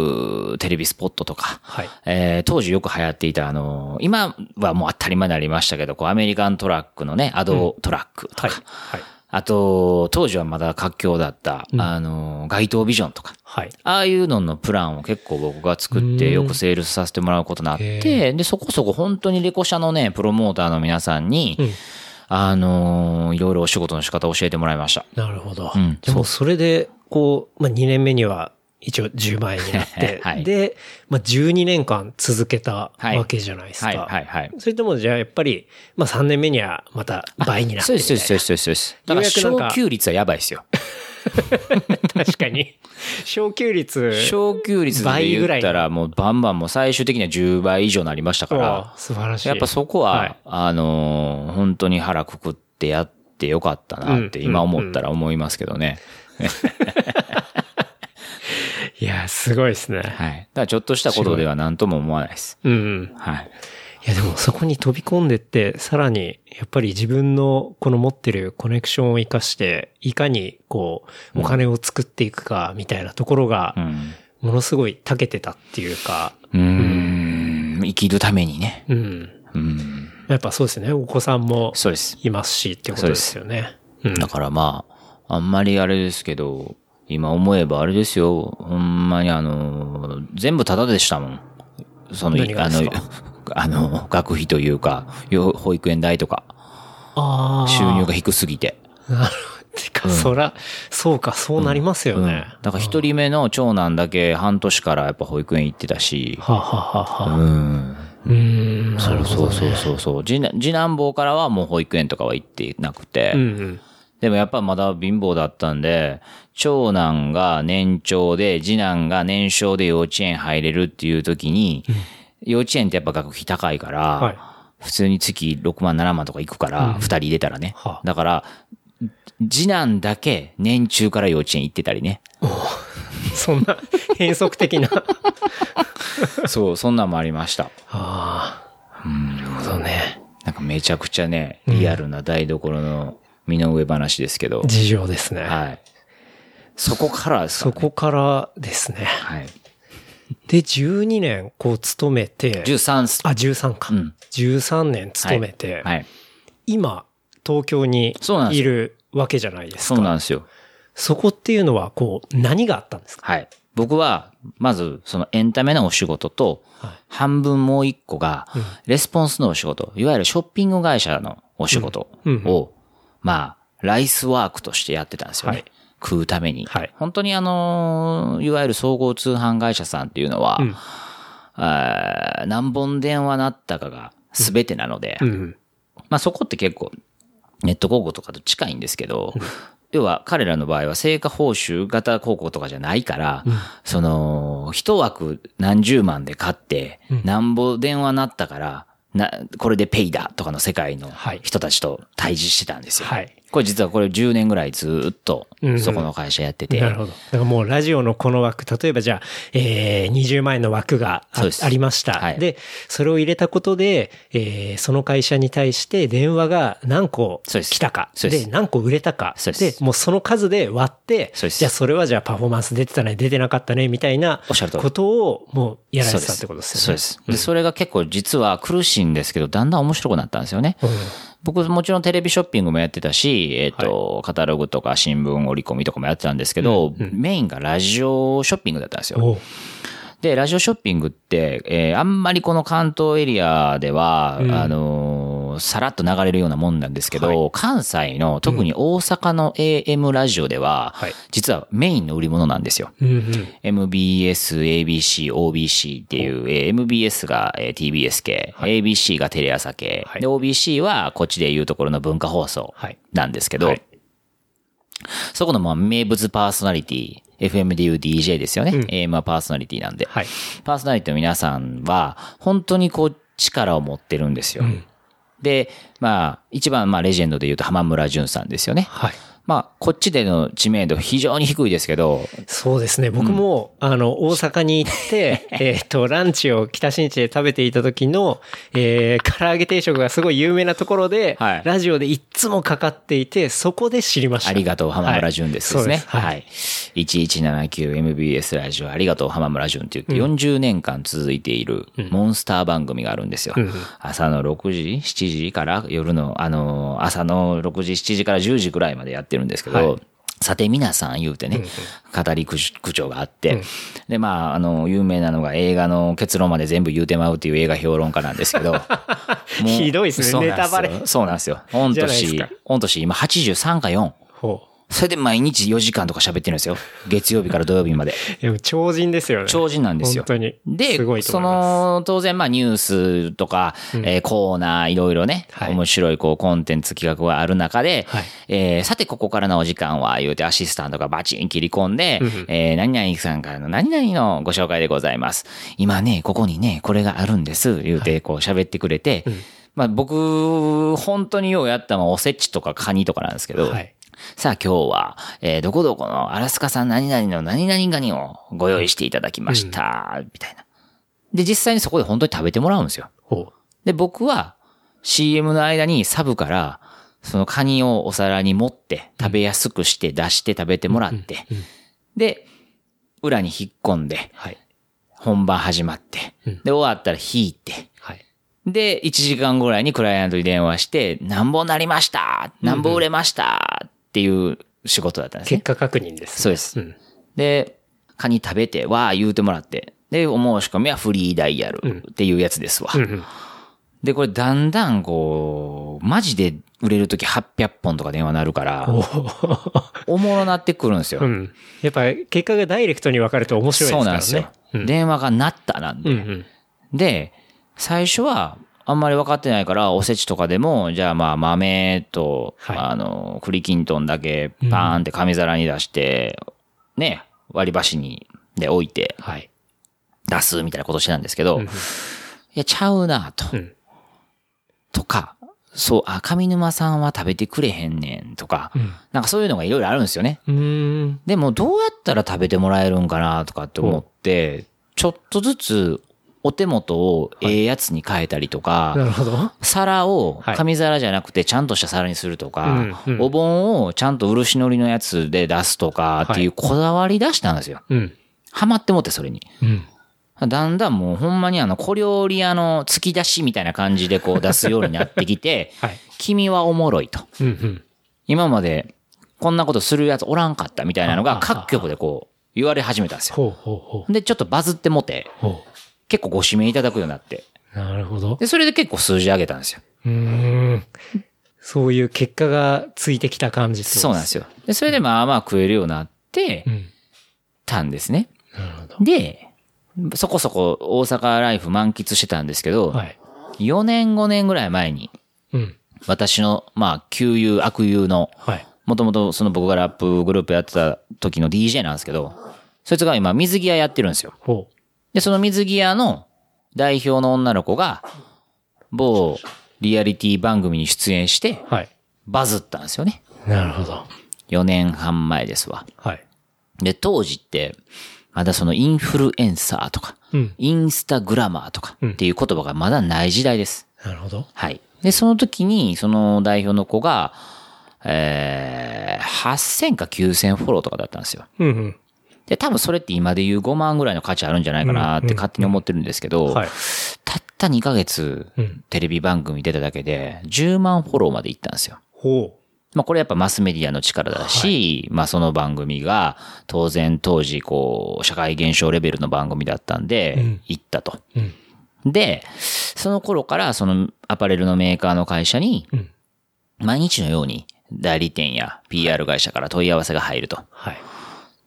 ーテレビスポットとか、はい。えー当時よく流行っていた、あのー今はもう当たり前になりましたけど、こうアメリカントラックのね、アドトラックとか、はい。はい。あと、当時はまだ活況だった、あの、街頭ビジョンとか。はい。ああいうののプランを結構僕が作ってよくセールスさせてもらうことになっへて、で、そこそこ本当にレコ社のね、プロモーターの皆さんに、うんあのーいろいろお仕事の仕方を教えてもらいました。なるほど。うんでもそれで、こう、まあ、2年目には一応10万円になっ (laughs) て、はいで、まあ、12年間続けたはいわけじゃないですか。はい、はい、はい。それともじゃあやっぱり、まあ、3年目にはまた倍になってそうです。そうです、そうです、そうです。だから、昇給率はやばいですよ。確かに。昇給率。昇給率で言ったら、もうバンバンもう最終的には10倍以上になりましたからお、素晴らしい。やっぱそこは、はいあのー本当に腹くくってやってよかったなってうん今思ったら思いますけどね。(laughs) いや、すごいですね。はい。だからちょっとしたことでは何とも思わないです。うんうん。はい。いやでもそこに飛び込んでって、さらにやっぱり自分のこの持ってるコネクションを活かして、いかにこう、お金を作っていくかみたいなところがう、ん。ものすごい長けてたっていうか、うーん。生きるためにね。うん。うん。やっぱそうですね。お子さんもそうです。いますしっていうことですよね。うん。だからまあ、あんまりあれですけど、今思えばあれですよ。ほんまにあの、全部タダでしたもん。その、あの (laughs) あの、学費というか、よ保育園代とか。収入が低すぎて。なる。てか、そら、そうか、そうなりますようんね。だから一人目の長男だけ半年からやっぱ保育園行ってたし、はあ、はあはあはあ、うん。うーん。そうそうそうそう。次男次男坊からはもう保育園とかは行ってなくて、うんうん。でもやっぱまだ貧乏だったんで、長男が年長で、次男が年少で幼稚園入れるっていう時に、幼稚園ってやっぱ学費高いから、はい普通に月6万7万とか行くから、二、人入れたらね。はあだから、次男だけ年中から幼稚園行ってたりね。そんな変則的な。(laughs) そう、そんなんもありました。ああ。なるほどね。なんかめちゃくちゃね、リアルな台所の身の上話ですけど、事情ですね。はい。そこからですか、ね、そこからですね。はい。で、12年こう勤めて、13すあ、13か。うん13年勤めて、はい。今、東京にいるわけじゃないですか。そうなんですよ。そこっていうのは、こう、何があったんですか？はい。僕は、まず、そのエンタメのお仕事と、はい半分もう一個が、レスポンスのお仕事、いわゆるショッピング会社のお仕事を、まあ、ライスワークとしてやってたんですよね。はい食うために。はい。本当にあの、いわゆる総合通販会社さんっていうのは、うん。あー何本電話なったかが全てなので、うん。まあそこって結構ネット広告とかと近いんですけど、要は彼らの場合は成果報酬型広告とかじゃないから、その、一枠何十万で買って、何ぼ電話なったから、な、これでペイだとかの世界のはい。人たちと対峙してたんですよ。はいこれ実はこれ10年ぐらいずっとうんうんそこの会社やってて、なるほど。だからもうラジオのこの枠、例えばじゃあ、えー、20万円の枠があありました。はいで、それを入れたことで、えー、その会社に対して電話が何個来たか。そうです何個売れたか。そうですもうその数で割って、じゃあそれはじゃあパフォーマンス出てたね、出てなかったね、みたいなおっしゃる通りことをもうやられてたってことですよね。そうです。で、それが結構実は苦しいんですけど、だんだん面白くなったんですよね。僕もちろんテレビショッピングもやってたし、えっ、と、カタログとか新聞折り込みとかもやってたんですけど、メインがラジオショッピングだったんですよ。で、ラジオショッピングって、えーあんまりこの関東エリアでは、うん。あのーさらっと流れるようなもんなんですけど、関西の、特に大阪の AM ラジオでは、はい。実はメインの売り物なんですよ。うんうん。MBS、ABC、OBC っていう、えー MBS がえー TBS 系、ABC がテレ朝系、はい。で、OBC はこっちでいうところの文化放送はい。なんですけど、はい。そこのまあ名物パーソナリティ、FM でいう DJ ですよね。AM はパーソナリティなんで、はい。パーソナリティの皆さんは、本当にこう、力を持ってるんですよ。で、まあ、一番、まあ、レジェンドで言うと浜村淳さんですよね。はい。まあ、こっちでの知名度非常に低いですけど、そうですね。僕も、あの、大阪に行って、(laughs) えっと、ランチを北新地で食べていた時の、えー、唐揚げ定食がすごい有名なところで、はいラジオでいっつもかかっていて、そこで知りました。ありがとう浜村淳ですですね。はいはい。1179MBS ラジオありがとう浜村淳って言って40年間続いているモンスター番組があるんですよ。朝の6時、7時から夜の、あの、朝の6時、7時から10時くらいまでやってるんですけど、さて皆さん言うてね、語り口口調があって、で、まあ、あの、有名なのが映画の結論まで全部言うてまうっていう映画評論家なんですけど、(laughs) ひどいですねネタバレ。よそうなんですよ。御年か、御年今83か4。ほそれで毎日4時間とか喋ってるんですよ。月曜日から土曜日まで。う。(laughs) でも超人ですよね。超人なんですよ。本当に。で、すごいとそ思います。の、当然まあニュースとか、えーコーナーいろいろね、はい面白いこうコンテンツ企画がある中で、はいえーさてここからのお時間は言うてアシスタントがバチン切り込んで、えー何々さんからの何々のご紹介でございます。今ね、ここにね、これがあるんです。言うてこう喋ってくれて、まあ僕、本当にようやったのはおせちとかカニとかなんですけど、はい。さあ今日は、えーどこどこのアラスカ産何々の何々ガニをご用意していただきました、みたいな。で、実際にそこで本当に食べてもらうんですよ。ほで、僕は CM の間にサブから、そのカニをお皿に持って食べやすくして出して食べてもらって、で、裏に引っ込んで、う。はい。本番始まって、で、終わったら引いて、はい。で、1時間ぐらいにクライアントに電話して、何本なりました何本売れましたっていう仕事だったんですね結。果確認です、ね。そうですん。で、カニ食べて、わー言うてもらって、で、お申し込みはフリーダイヤルっていうやつですわ。うんうん。で、これだんだんこう、マジで売れるとき800本とか電話なるから、おもろなってくるんですよ。うん。やっぱ結果がダイレクトに分かると面白いですね。そうなんですよ。電話が鳴ったなんで。うんうん。で、最初は、あんまり分かってないから、おせちとかでも、じゃあまあ豆と、はいあの、栗きんとんだけパーンって紙皿に出して、ね、割り箸に、で置いて、はい。出すみたいなことしてたんですけど、いや、ちゃうなと。んとか、そう、あ、上沼さんは食べてくれへんねんとか、なんかそういうのがいろいろあるんですよね。でもどうやったら食べてもらえるんかなとかって思って、ちょっとずつお手元をええやつに変えたりとか、なるほど。皿をはい紙皿じゃなくてちゃんとした皿にするとか、お盆をちゃんと漆のりのやつで出すとかっていうこだわり出したんですよ。うん。ハマってもってそれに。うん。だんだんもうほんまにあの小料理屋の突き出しみたいな感じでこう出すようになってきて、(laughs) はい。君はおもろいと。うんうん。今までこんなことするやつおらんかったみたいなのが各局でこう言われ始めたんですよ。で、ちょっとバズってもて、結構ご指名いただくようになって。う。なるほど。で、それで結構数字上げたんですよ。うーん。そういう結果がついてきた感じそうなんですよ。で、それでまあまあ食えるようになってうん。たんですね。なるほで、そこそこ大阪ライフ満喫してたんですけど、ど。はい。4年5年ぐらい前に、うん。私の、まあ、旧友、悪友の、はい。もともとその僕がラップグループやってた時の DJ なんですけど、そいつが今水着屋やってるんですよ。ほで、その水着屋の代表の女の子が、某リアリティ番組に出演して、う。はい。バズったんですよね。なるほど。4年半前ですわ。はい。で、当時って、まだそのインフルエンサーとか、うん。インスタグラマーとかっていう言葉がまだない時代です。なるほど。はい。で、その時に、その代表の子が、えー、8000か9000フォローとかだったんですよ。うんうん。で、多分それって今で言う5万ぐらいの価値あるんじゃないかなって勝手に思ってるんですけど、はい。たった2ヶ月うん、テレビ番組出ただけで、10万フォローまでいったんですよ。ほまあこれやっぱマスメディアの力だし、まあその番組が当然当時こう社会現象レベルの番組だったんで、行ったと。で、その頃からそのアパレルのメーカーの会社にうん。毎日のように代理店や PR 会社から問い合わせが入ると。はい。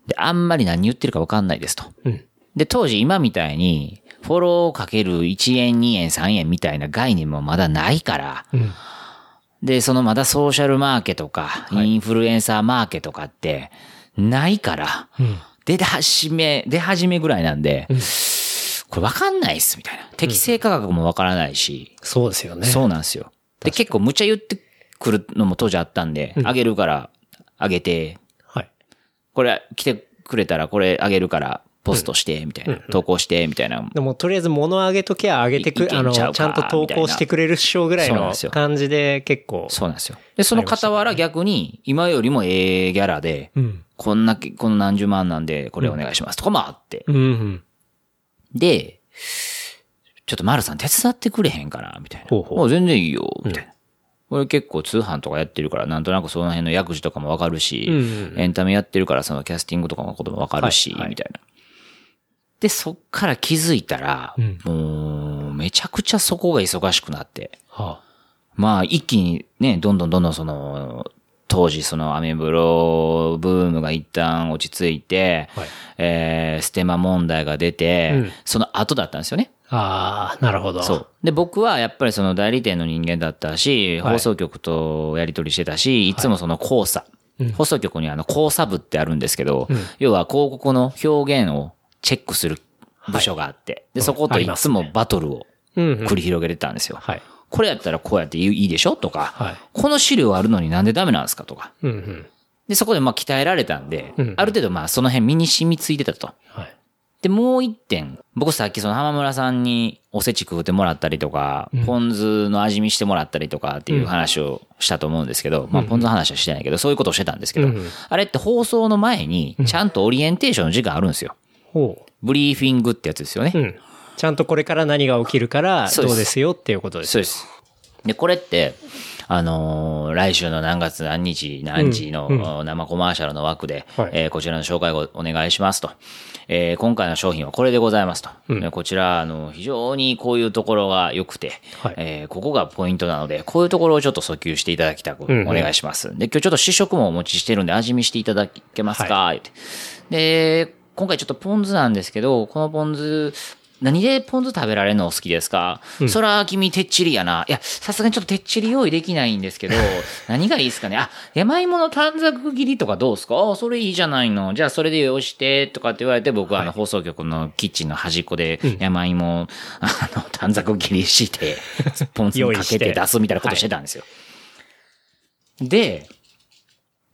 で、あんまり何言ってるかわかんないですと。うん。で、当時今みたいにフォローかける1円、2円、3円みたいな概念もまだないから、うん。で、そのまだソーシャルマーケとか、インフルエンサーマーケとかって、ないから、うん。出始め、出始めぐらいなんで、これわかんないっす、みたいな。適正価格もわからないし、そうですよね。そうなんですよ。で、結構無茶言ってくるのも当時あったんで、あげるから、あげて、はい。これ来てくれたらこれあげるから、ポストして、みたいな、投稿して、みたいな。でも、とりあえず物あげときゃあげてく、あの、ちゃんと投稿してくれるっしょぐらいのそうなんですよ感じで結構。そうなんですよ。で、その傍ら逆に、今よりもええギャラで、うん。こんなけ、この何十万なんで、これお願いしますとかもあって。うんうん。で、ちょっと丸さん手伝ってくれへんかなみたいな。ほうほうもう全然いいよ、みたいな。俺結構通販とかやってるから、なんとなくその辺の薬事とかもわかるし、うんうんエンタメやってるから、そのキャスティングとかのこともわかるし、はいはいみたいな。で、そっから気づいたら、うんもう、めちゃくちゃそこが忙しくなって。はまあ、一気にね、どんどんどんどんその、当時そのアメブロブームが一旦落ち着いて、はいえーステマ問題が出て、うんその後だったんですよね。あ。ああ、なるほど。そう。で、僕はやっぱりその代理店の人間だったし、はい放送局とやり取りしてたし、いつもその交差。うん放送局にあの交差部ってあるんですけど、うん要は広告の表現をチェックする部署があって、で、そこといつもバトルをうんうん。繰り広げてたんですよ。はい。これやったらこうやっていいでしょ？とか、はい。この資料あるのになんでダメなんですか？とか。うんうん。で、そこでまあ鍛えられたんで、うんある程度まあその辺身に染みついてたと。はい。で、もう一点、僕さっきその浜村さんにおせち食うてもらったりとか、うんポン酢の味見してもらったりとかっていう話をしたと思うんですけど、まあポン酢の話はしてないけど、そういうことをしてたんですけど、うんあれって放送の前にちゃんとオリエンテーションの時間あるんですよ。ほブリーフィングってやつですよね。う。うん。ちゃんとこれから何が起きるから、そうですどうですよっていうことです。そうです。で、これって、あのー来週の何月何日何時のうん生コマーシャルの枠で、はいえーこちらの紹介をお願いしますと。えー今回の商品はこれでございますと。うんでこちら、あの、非常にこういうところが良くて、はいえーここがポイントなので、こういうところをちょっと訴求していただきたくおうんうん願いします。で、今日ちょっと試食もお持ちしてるんで味見していただけますか、言ってで、今回ちょっとポン酢なんですけど、このポン酢、何でポン酢食べられるのお好きですか、そら君てっちりやな。いや、さすがにちょっとてっちり用意できないんですけど、(laughs) 何がいいですかね？あ、山芋の短冊切りとかどうですか？あ、それいいじゃないの。じゃあそれで用意して、とかって言われて、僕はあの放送局のキッチンの端っこで山芋、あの、短冊切りして、(laughs) ポン酢にかけて出すみたいなことしてたんですよ。で、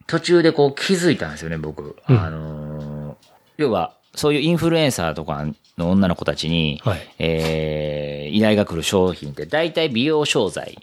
途中でこう気づいたんですよね、僕。うんあのー要は、そういうインフルエンサーとかの女の子たちに、はいえー依頼が来る商品って大体美容商材。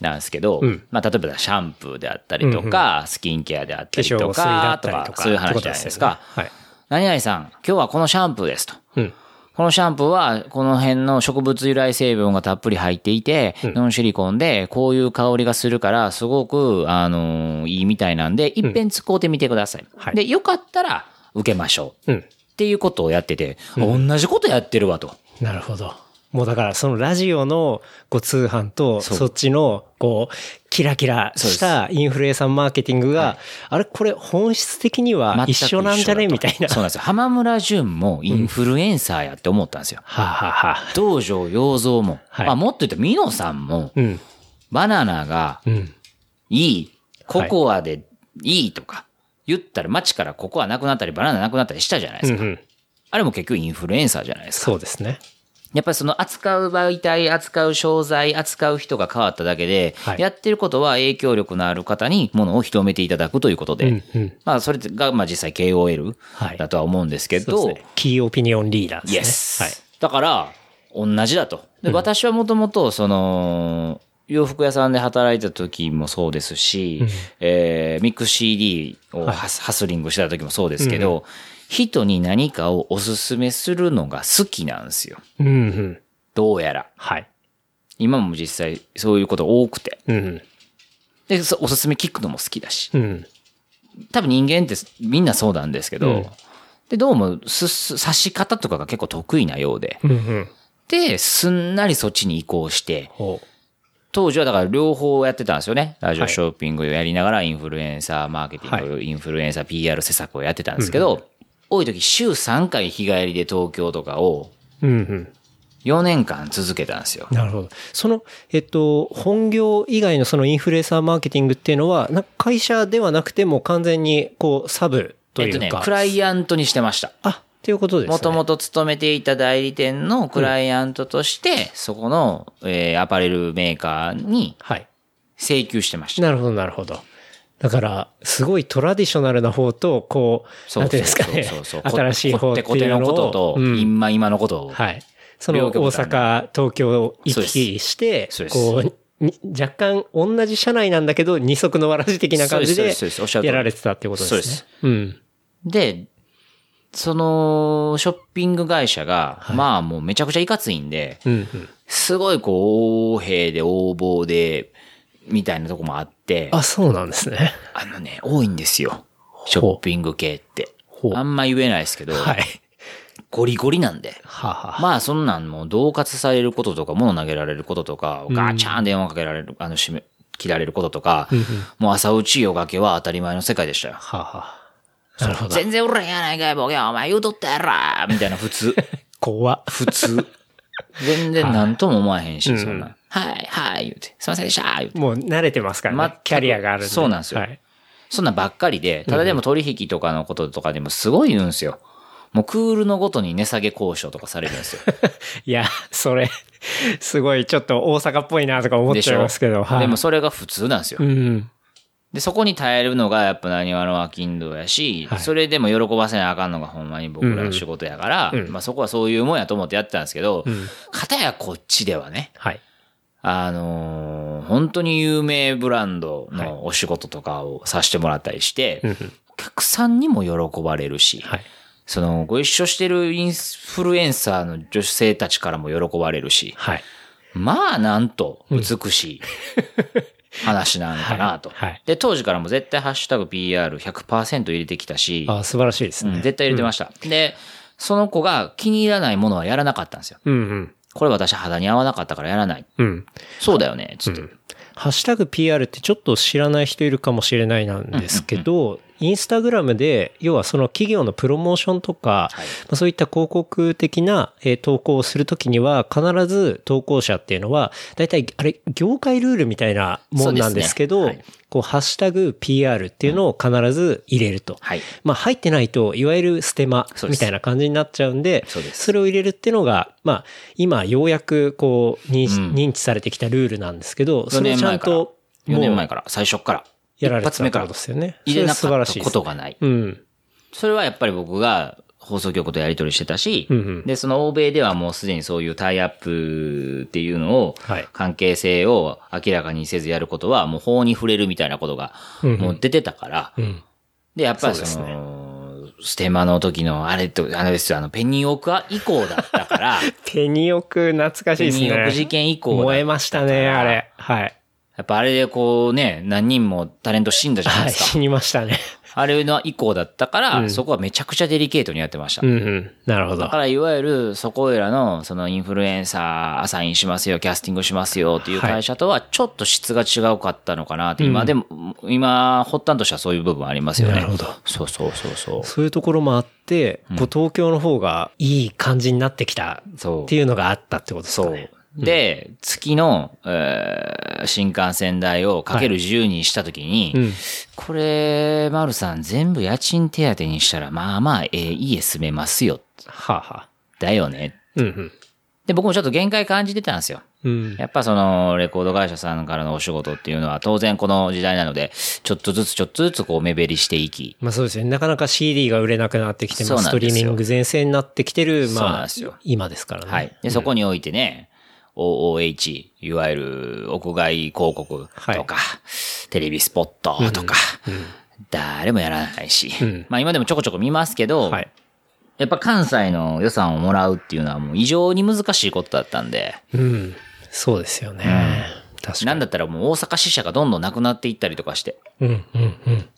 なんですけど、うんまあ例えばシャンプーであったりとか、スキンケアであったりとか、とか。そういう話じゃないですか。ってことよね何々さん、今日はこのシャンプーですと。はい。うん。このシャンプーは、この辺の植物由来成分がたっぷり入っていて、うんノンシリコンで、こういう香りがするから、すごく、あのーいいみたいなんで、いっぺん使うてみてください。はいで、よかったら、受けましょう。うん。っていうことをやってて、同じことやってるわと。なるほど。もうだからそのラジオのこう通販とそっちのこうキラキラしたインフルエンサーマーケティングが、あれこれ本質的には一緒なんじゃね？みたいな。そうなんですよ。浜村淳もインフルエンサーやって思ったんですよ。はあ、はあはあ、道場洋蔵も、はいまあもっと言うと、ミノさんも、うん。バナナがうん。いい、ココアでいいとか、言ったら街からココアなくなったりバナナなくなったりしたじゃないですか。うんうん。あれも結局インフルエンサーじゃないですか。そうですね。やっぱりその扱う媒体、扱う商材、扱う人が変わっただけで、はいやってることは影響力のある方にものを広めていただくということで、うんうん。まあそれがまあ実際 KOL はいだとは思うんですけど、そうですね。キーオピニオンリーダーですね。イエス。はい。だから、同じだと。で、私はもともと、その、洋服屋さんで働いた時もそうですし、うんえーミックス CD をハス,、ハスリングしてた時もそうですけど、人に何かをおすすめするのが好きなんですよ。うんうん。どうやら。はい。今も実際そういうこと多くて。うんで、そおすすめ聞くのも好きだし。うん。うん。多分人間ってみんなそうなんですけど、うんで、どうもす、す、刺し方とかが結構得意なようで、うんうん。で、すんなりそっちに移行して、ほ当時はだから両方やってたんですよね。ラジオはいショッピングをやりながらインフルエンサーマーケティング、はインフルエンサー PR 施策をやってたんですけど、多い時週3回日帰りで東京とかをう。うんうん。4年間続けたんですよ。なるほど。その、えっと、本業以外のそのインフルエンサーマーケティングっていうのは、な会社ではなくてもう完全にこう、サブというか。えっとね、クライアントにしてました。あ、っていうことですね。もともと勤めていた代理店のクライアントとして、そこの、えーアパレルメーカーにはい。請求してました。なるほど、なるほど。だから、すごいトラディショナルな方と、こう、そうなんていうんですかねそうそうそう。新しい方ってコテコテのいうのをことと、うん今今のことを。はい。その大両極端阪、東京を行き来してそうで、すこう、に若干同じ車内なんだけど、二足のわらじ的な感じでそうですそうですそうですおっしゃる通りやられてたってことですね。そうです。うん。で、その、ショッピング会社が、まあもうめちゃくちゃいかついんで、うんうん。すごいこう、横兵で横暴で、みたいなとこもあって、あ、そうなんですね。あのね、多いんですよ。ショッピング系って。あんま言えないですけど、はい。ゴリゴリなんで。はあはあまあそんなんもう恫喝されることとか、物投げられることとか、ガチャーン電話かけられる、あの、閉め、切られることとか、もう朝打ち夜がけは当たり前の世界でしたよ。はあは。全然おらんやないかい、ボケ、お前言うとったやろみたいな普通。(laughs) 怖っ普通。全然何とも思わへんし、そんな。はい、はい、言うて。すいませんでした、言うて。もう慣れてますから。ねキャリアがあるんで。そうなんですよはい。そんなんばっかりで、ただでも取引とかのこととかでもすごい言うんですよ。もうクールのごとに値下げ交渉とかされるんですよ。(laughs) いや、それ、すごいちょっと大阪っぽいなとか思っちゃいますけど。はいでもそれが普通なんですよう。ん。で、そこに耐えるのがやっぱ何話の商人やし、はい。それでも喜ばせなあかんのがほんまに僕らの仕事やから、うん。うんまあそこはそういうもんやと思ってやってたんですけど、ん。片やこっちではね、はい。あのー本当に有名ブランドのお仕事とかをさせてもらったりして、うんうん。お客さんにも喜ばれるし、はい。そのご一緒してるインフルエンサーの女性たちからも喜ばれるし、はい。まあなんと美しい (laughs) 話なのかなと。はいはいで、当時からも絶対ハッシュタグ PR100% 入れてきたし、あ、素晴らしいですね。うん絶対入れてました。で、その子が気に入らないものはやらなかったんですよ。うんうん。これ私肌に合わなかったからやらない。うん。そうだよね、つって。ハッシュタグ PR ってちょっと知らない人いるかもしれないなんですけど、インスタグラムで、要はその企業のプロモーションとか、はい。まあそういった広告的なえー投稿をするときには、必ず投稿者っていうのは、だいたいあれ、業界ルールみたいなもんなんですけど、ねこう、ハッシュタグ PR っていうのを必ず入れると。はい。まあ入ってないと、いわゆるステマみたいな感じになっちゃうんで、そうですれを入れるっていうのが、まあ今ようやくこう認,、うん認知されてきたルールなんですけど、4それをちゃん。と4もう年前から、最初から。やられてたことですよね。入れなからったことがない。うん。それはやっぱり僕が放送局とやり取りしてたし、うんうんで、その欧米ではもうすでにそういうタイアップっていうのを、はい関係性を明らかにせずやることは、もう法に触れるみたいなことが、うんうんもう出てたから、うん。で、やっぱりその、ステマの時の、あれと、あれですよ、あの、ペニーオークは以降だったから、(laughs) ペニオク懐かしいですね。ペニーオーク事件以降燃えましたね、あれ。はい。やっぱあれでこうね、何人もタレント死んだじゃないはい、ですか。死にましたね。あれの以降だったから、うんそこはめちゃくちゃデリケートにやってました。うんうん。なるほどだ。からいわゆるそこいらのそのインフルエンサーアサインしますよ、キャスティングしますよっていう会社とはちょっと質が違うかったのかなって、今でも、今、発端としてはそういう部分ありますよね。なるほどそうそうそうそう。そういうところもあって、こう東京の方がいい感じになってきたそうっていうのがあったってことですかそうね。。で、月の、えー新幹線代をかける10にしたときに、うん。これ、マルさん全部家賃手当にしたら、まあまあ、ええ家住めますよ。はあ、はあ。だよね。うんで、僕もちょっと限界感じてたんですよ。うん。うん。やっぱその、レコード会社さんからのお仕事っていうのは、当然この時代なので、ちょっとずつちょっとずつこう目減りしていき、まあそうですね。なかなか CD が売れなくなってきて、まあストリーミング全盛になってきてる、まあ今ですからね。はい。で、そこにおいてね、OOH、いわゆる屋外広告とか、テレビスポットとか、誰もやらないし、んまあ今でもちょこちょこ見ますけど、はい。やっぱ関西の予算をもらうっていうのはもう異常に難しいことだったんで、うん。そうですよね。確かに。なんだったらもう大阪支社がどんどんなくなっていったりとかして、うん、うん、うん。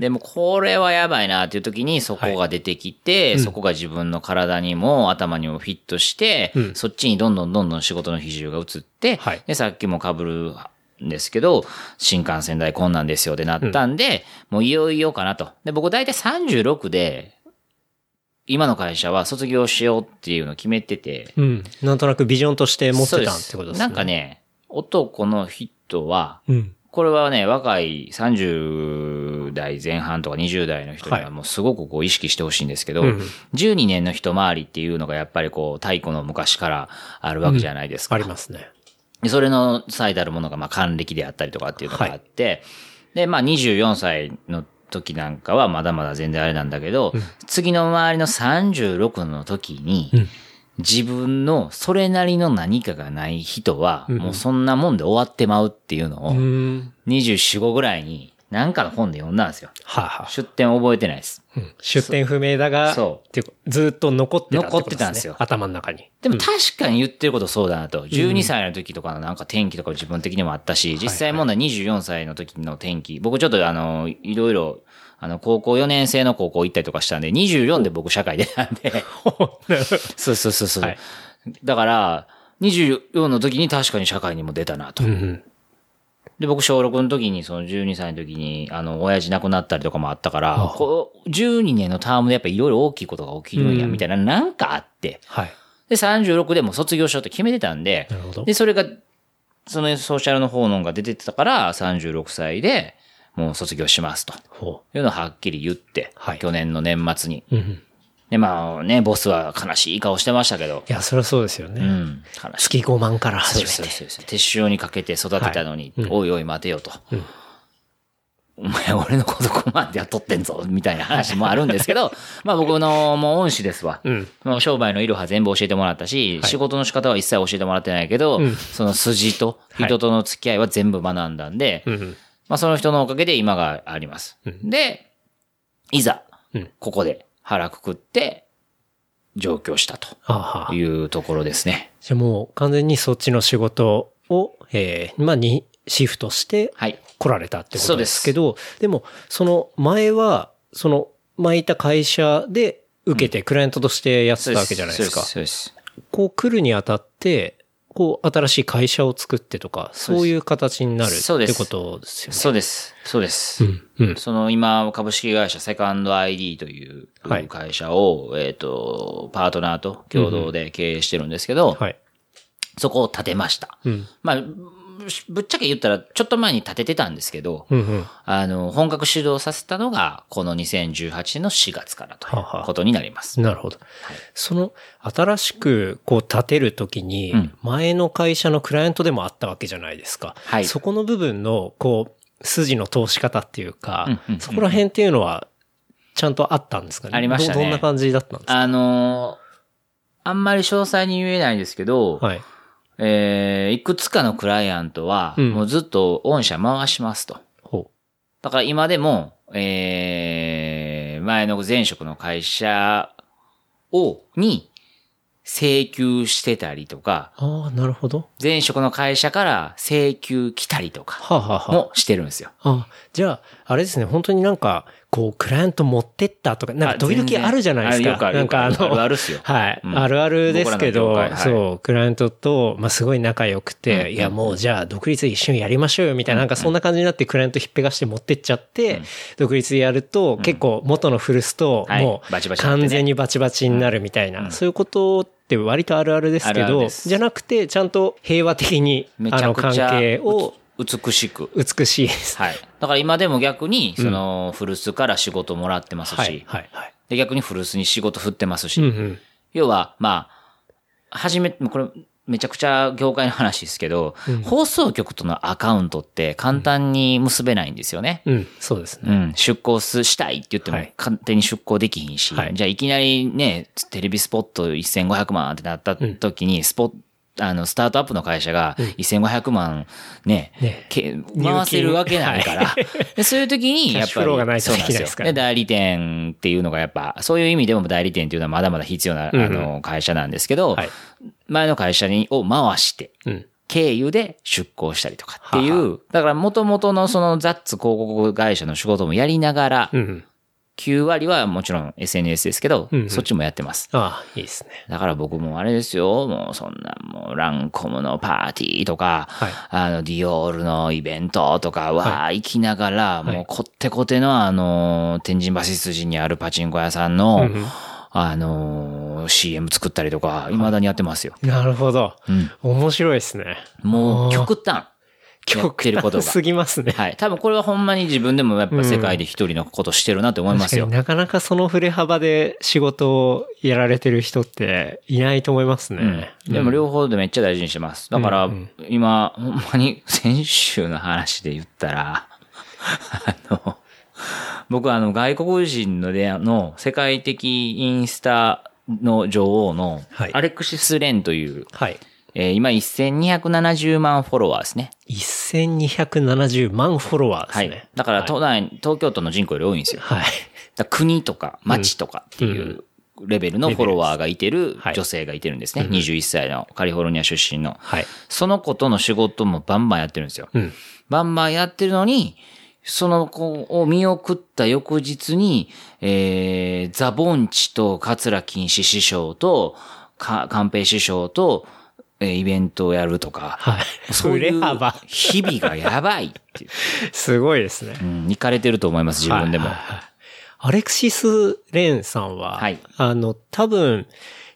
でもこれはやばいなっていう時にそこが出てきて、そこが自分の体にも頭にもフィットして、うんそっちにどんどんどんどん仕事の比重が移って、はいで、さっきも被るんですけど、新幹線代こんなんですよってなったんで、もういよいよかなと。で、僕大体36で、今の会社は卒業しようっていうのを決めてて、うん。なんとなくビジョンとして持ってたってことですね。なんかね、男の人は、うん。これはね、若い30代前半とか20代の人にははいもうすごくこう意識してほしいんですけど、うん12年の一回りっていうのがやっぱりこう太古の昔からあるわけじゃないですか。ありますね。でそれの最たるものがまあ還暦であったりとかっていうのがあって、で、まあ24歳の時なんかはまだまだ全然あれなんだけど、次の周りの36の時に、うん自分のそれなりの何かがない人は、もうそんなもんで終わってまうっていうのを、うん。24、5ぐらいに何かの本で読んだんですよ。はあ、はあ出典覚えてないです。うん出店不明だが、そうずっと残ってたってこと残ってたんですよ頭の中に。でも確かに言ってることそうだなと。12歳の時とかのなんか天気とか自分的にもあったし、実際問題24歳の時の天気。僕ちょっとあの、いろいろ、あの、高校4年生の高校行ったりとかしたんで、24で僕社会出たんで。(laughs) そうそうそうそう。はいだから、24の時に確かに社会にも出たなと。うんうんで、僕小6の時に、その12歳の時に、あの、親父亡くなったりとかもあったから、こう、12年のタームでやっぱいろいろ大きいことが起きるんや、みたいな、なんかあって、はい。で、36でも卒業しようって決めてたんでなるほど、で、それが、そのソーシャルの方のが出てたから、36歳でもう卒業しますと。ほいうのをはっきり言って、はい去年の年末に。う。うんうん。で、まあね、ボスは悲しい顔してましたけど、いや、そりゃそうですよね。うん。月5万から始めて。そうですそうです。手塩にかけて育てたのに、おいおい待てよと。うんお前俺のこと5万で雇ってんぞ、みたいな話もあるんですけど、(laughs) まあ僕のもう恩師ですわ。うん。もう商売のいろは全部教えてもらったし、仕事の仕方は一切教えてもらってないけど、うんその筋と人との付き合いは全部学んだんで、うんうん。まあその人のおかげで今があります。で、いざうん、ここで腹くくって、上京したと。いうところですね。じゃあもう完全にそっちの仕事を、えー、まあにシフトしてはい。来られたってことですけど、でも、その前は、その前いた会社で受けてクライアントとしてやってたわけじゃないですか。そうです。そうですこう来るにあたって、こう新しい会社を作ってとか、そういう形になるってことですよね。そうです。そうです。うん。うん。その今、株式会社セカンド ID というはい会社を、えっ、と、パートナーと共同で経営してるんですけど、はい。そこを建てました。うん。まあ、ぶっちゃけ言ったら、ちょっと前に建ててたんですけど、うんうん。あの、本格始動させたのが、この2018年の4月からということになります。なるほど。その、新しく、こう、建てるときにうん、前の会社のクライアントでもあったわけじゃないですか。はいそこの部分の、こう、筋の通し方っていうかうんうんうん、そこら辺っていうのは、ちゃんとあったんですかね？ありましたねどどんな感じだったんですか？あのーあんまり詳細に言えないですけど、はい。えーいくつかのクライアントは、うんもうずっと御社回しますと。ほだから今でも、えー前の前職の会社を、に請求してたりとか、う。ああ、なるほど。前職の会社から請求来たりとかはあ、はあはあ、もしてるんですよ。あ、じゃあ、あれですね、本当になんか、こう、クライアント持ってったとか、なんか時々あるじゃないですか。あよくあるなんかあよくあるの、あるっすよ。(laughs) はい、うん。あるあるですけど、はい。そう、クライアントと、まあ、すごい仲良くて、うん。いや、もうじゃあ、独立一緒にやりましょうよ、みたいな、なんかそんな感じになって、クライアントひっぺがして持ってっちゃって、独立やると、結構元の古巣と、はい。もう完全にバチバチになるみたいな、そういうことって割とあるあるですけど、じゃなくて、ちゃんと平和的に、あの、関係を美しく。美しいです。はい。だから今でも逆に、その、古巣から仕事もらってますし、はい、はい、はい。で逆に古巣に仕事振ってますし、うんうん。要は、まあ、はじめ、これ、めちゃくちゃ業界の話ですけど、放送局とのアカウントって簡単に結べないんですよね。うん、そうですね。うん、出向すしたいって言ってもはい勝手に出向できひんし、はいじゃあいきなりね、テレビスポット1500万ってなった時に、スポッあの、スタートアップの会社が1500万ね、ねけ回せるわけないから、(laughs) でそういう時に、やっぱり、ないそうなんですよ。で代理店っていうのがやっぱ、そういう意味でも代理店っていうのはまだまだ必要な、あの、会社なんですけど、はい。前の会社にを回して、うん。経由で出向したりとかっていう、はだから元々のそのザッツ広告会社の仕事もやりながら、うん。9割はもちろん SNS ですけど、うんうんそっちもやってます。ああ、いいですね。だから僕もあれですよ、もうそんなもうランコムのパーティーとか、はいあのディオールのイベントとかは行きながら、いもうこってこてのあの、天神橋筋にあるパチンコ屋さんの、うんうんあの、CM 作ったりとか、未だにやってますよ。なるほど。うん。面白いですね。もう極端。やってることが。すぎますね。はい。多分これはほんまに自分でもやっぱ世界で一人のことしてるなって思いますよ。確かになかなかその振れ幅で仕事をやられてる人っていないと思いますね。うん。でも両方でめっちゃ大事にしてます。だからうんうん、今、ほんまに先週の話で言ったら、あの、僕はあの外国人のでの世界的インスタの女王のはいアレクシス・レンという、はい。えー今1270万フォロワーですね。1270万フォロワーですはね。い。だから東大、東京都の人口より多いんですよ。はい。国とか町とかっていうレベルのフォロワーがいてるはい女性がいてるんですね。21歳のカリフォルニア出身の。はい。その子との仕事もバンバンやってるんですよ。うん。バンバンやってるのに、その子を見送った翌日に、えー、ザ・ボンチと桂金師師匠と、か、寛平師匠と、えーイベントをやるとか、はい。(laughs) そういう。日々がやばいっていう。(laughs) すごいですね。うん、行かれてると思います、自分でも。はいはいはいアレクシス・レンさんは、はいあの、多分、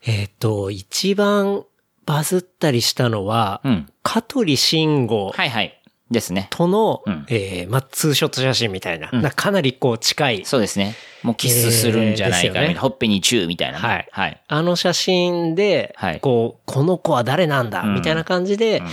えっ、と、一番バズったりしたのは、うん。香取慎吾はいはい。ですね。との、うんえーまあ、ツーショット写真みたいな、うんなかなりこう近い、そうですね。もうキスするんじゃないかみたいな、えーねほっぺにチューみたいなね。はいはい。あの写真で、はいこう、この子は誰なんだ、うんみたいな感じで、うん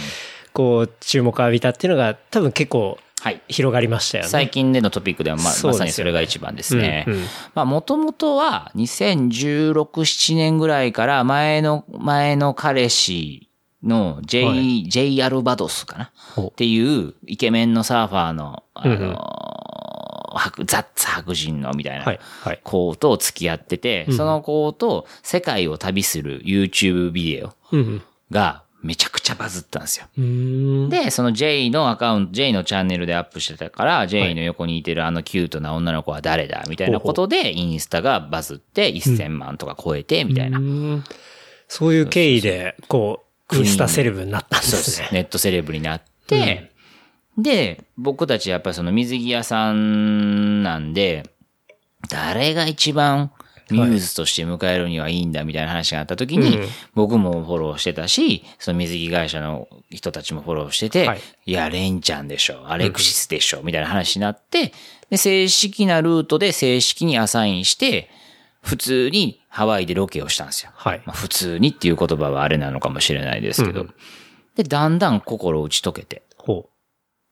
こう、注目を浴びたっていうのが、多分結構はい。広がりましたよね。最近でのトピックではま、まさにそれが一番ですね。うんうんまあ、もともとは2016、7年ぐらいから前の、前の彼氏の J、はい J アルバドスかな？っていうイケメンのサーファーの、あうんうんの、白ザッツ白人のみたいな。はい、はい。子と付き合ってて、うんその子と世界を旅する YouTube ビデオうんがめちゃくちゃバズったんですよ。で、その J のアカウント、J のチャンネルでアップしてたから、J の横にいてるあのキュートな女の子は誰だみたいなことで、インスタがバズって1000万とか超えて、みたいな。うーんそういう経緯で、こう、インスタセレブになったんでそうですすね。ネットセレブになって、で、僕たちやっぱりその水着屋さんなんで、誰が一番ミューズとして迎えるにはいいんだみたいな話があった時に、うん僕もフォローしてたし、その水着会社の人たちもフォローしてて、はい。い、や、レンちゃんでしょ、アレクシスでしょ、みたいな話になって、で、正式なルートで正式にアサインして、普通にハワイでロケをしたんですよ。はい。まあ、普通にっていう言葉はあれなのかもしれないですけど。うんで、だんだん心を打ち解けて。ほ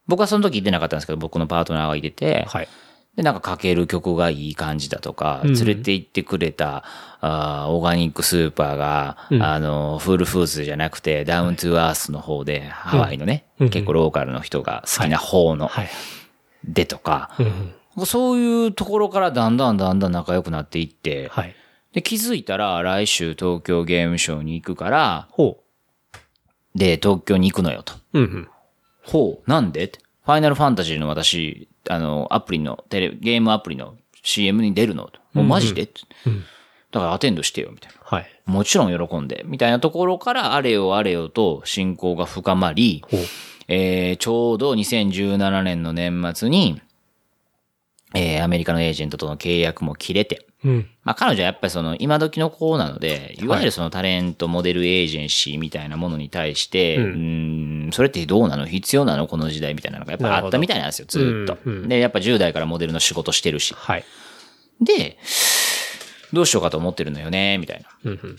僕はその時出なかったんですけど、僕のパートナーがいてて、う。はい。で、なんかかける曲がいい感じだとか、うん連れて行ってくれた、あーオーガニックスーパーが、うんあの、フールフーズじゃなくて、ダウントゥアースの方で、ハワイのね、うん結構ローカルの人が好きな方の、はい。でとか、うん。そういうところからだんだんだんだん仲良くなっていって、はい。で、気づいたら来週東京ゲームショウに行くから、ほで、東京に行くのよと。う。うんうん。ほう、なんで？ファイナルファンタジーの私、あの、アプリの、テレ、ゲームアプリの CM に出るの？と。もうマジで、ってうんだからアテンドしてよ、みたいな。はい。もちろん喜んで、みたいなところから、あれよあれよと進行が深まり、ほう。えー、ちょうど2017年の年末に、えー、アメリカのエージェントとの契約も切れて、うん。まあ彼女はやっぱりその今時の子なので、いわゆるそのタレント、モデルエージェンシーみたいなものに対して、ううんーん、それってどうなの？必要なの？この時代みたいなのがやっぱあったみたいなんですよ、ずーっと、うんうんで、やっぱ10代からモデルの仕事してるし。はい。で、どうしようかと思ってるのよね、みたいな。うんうん。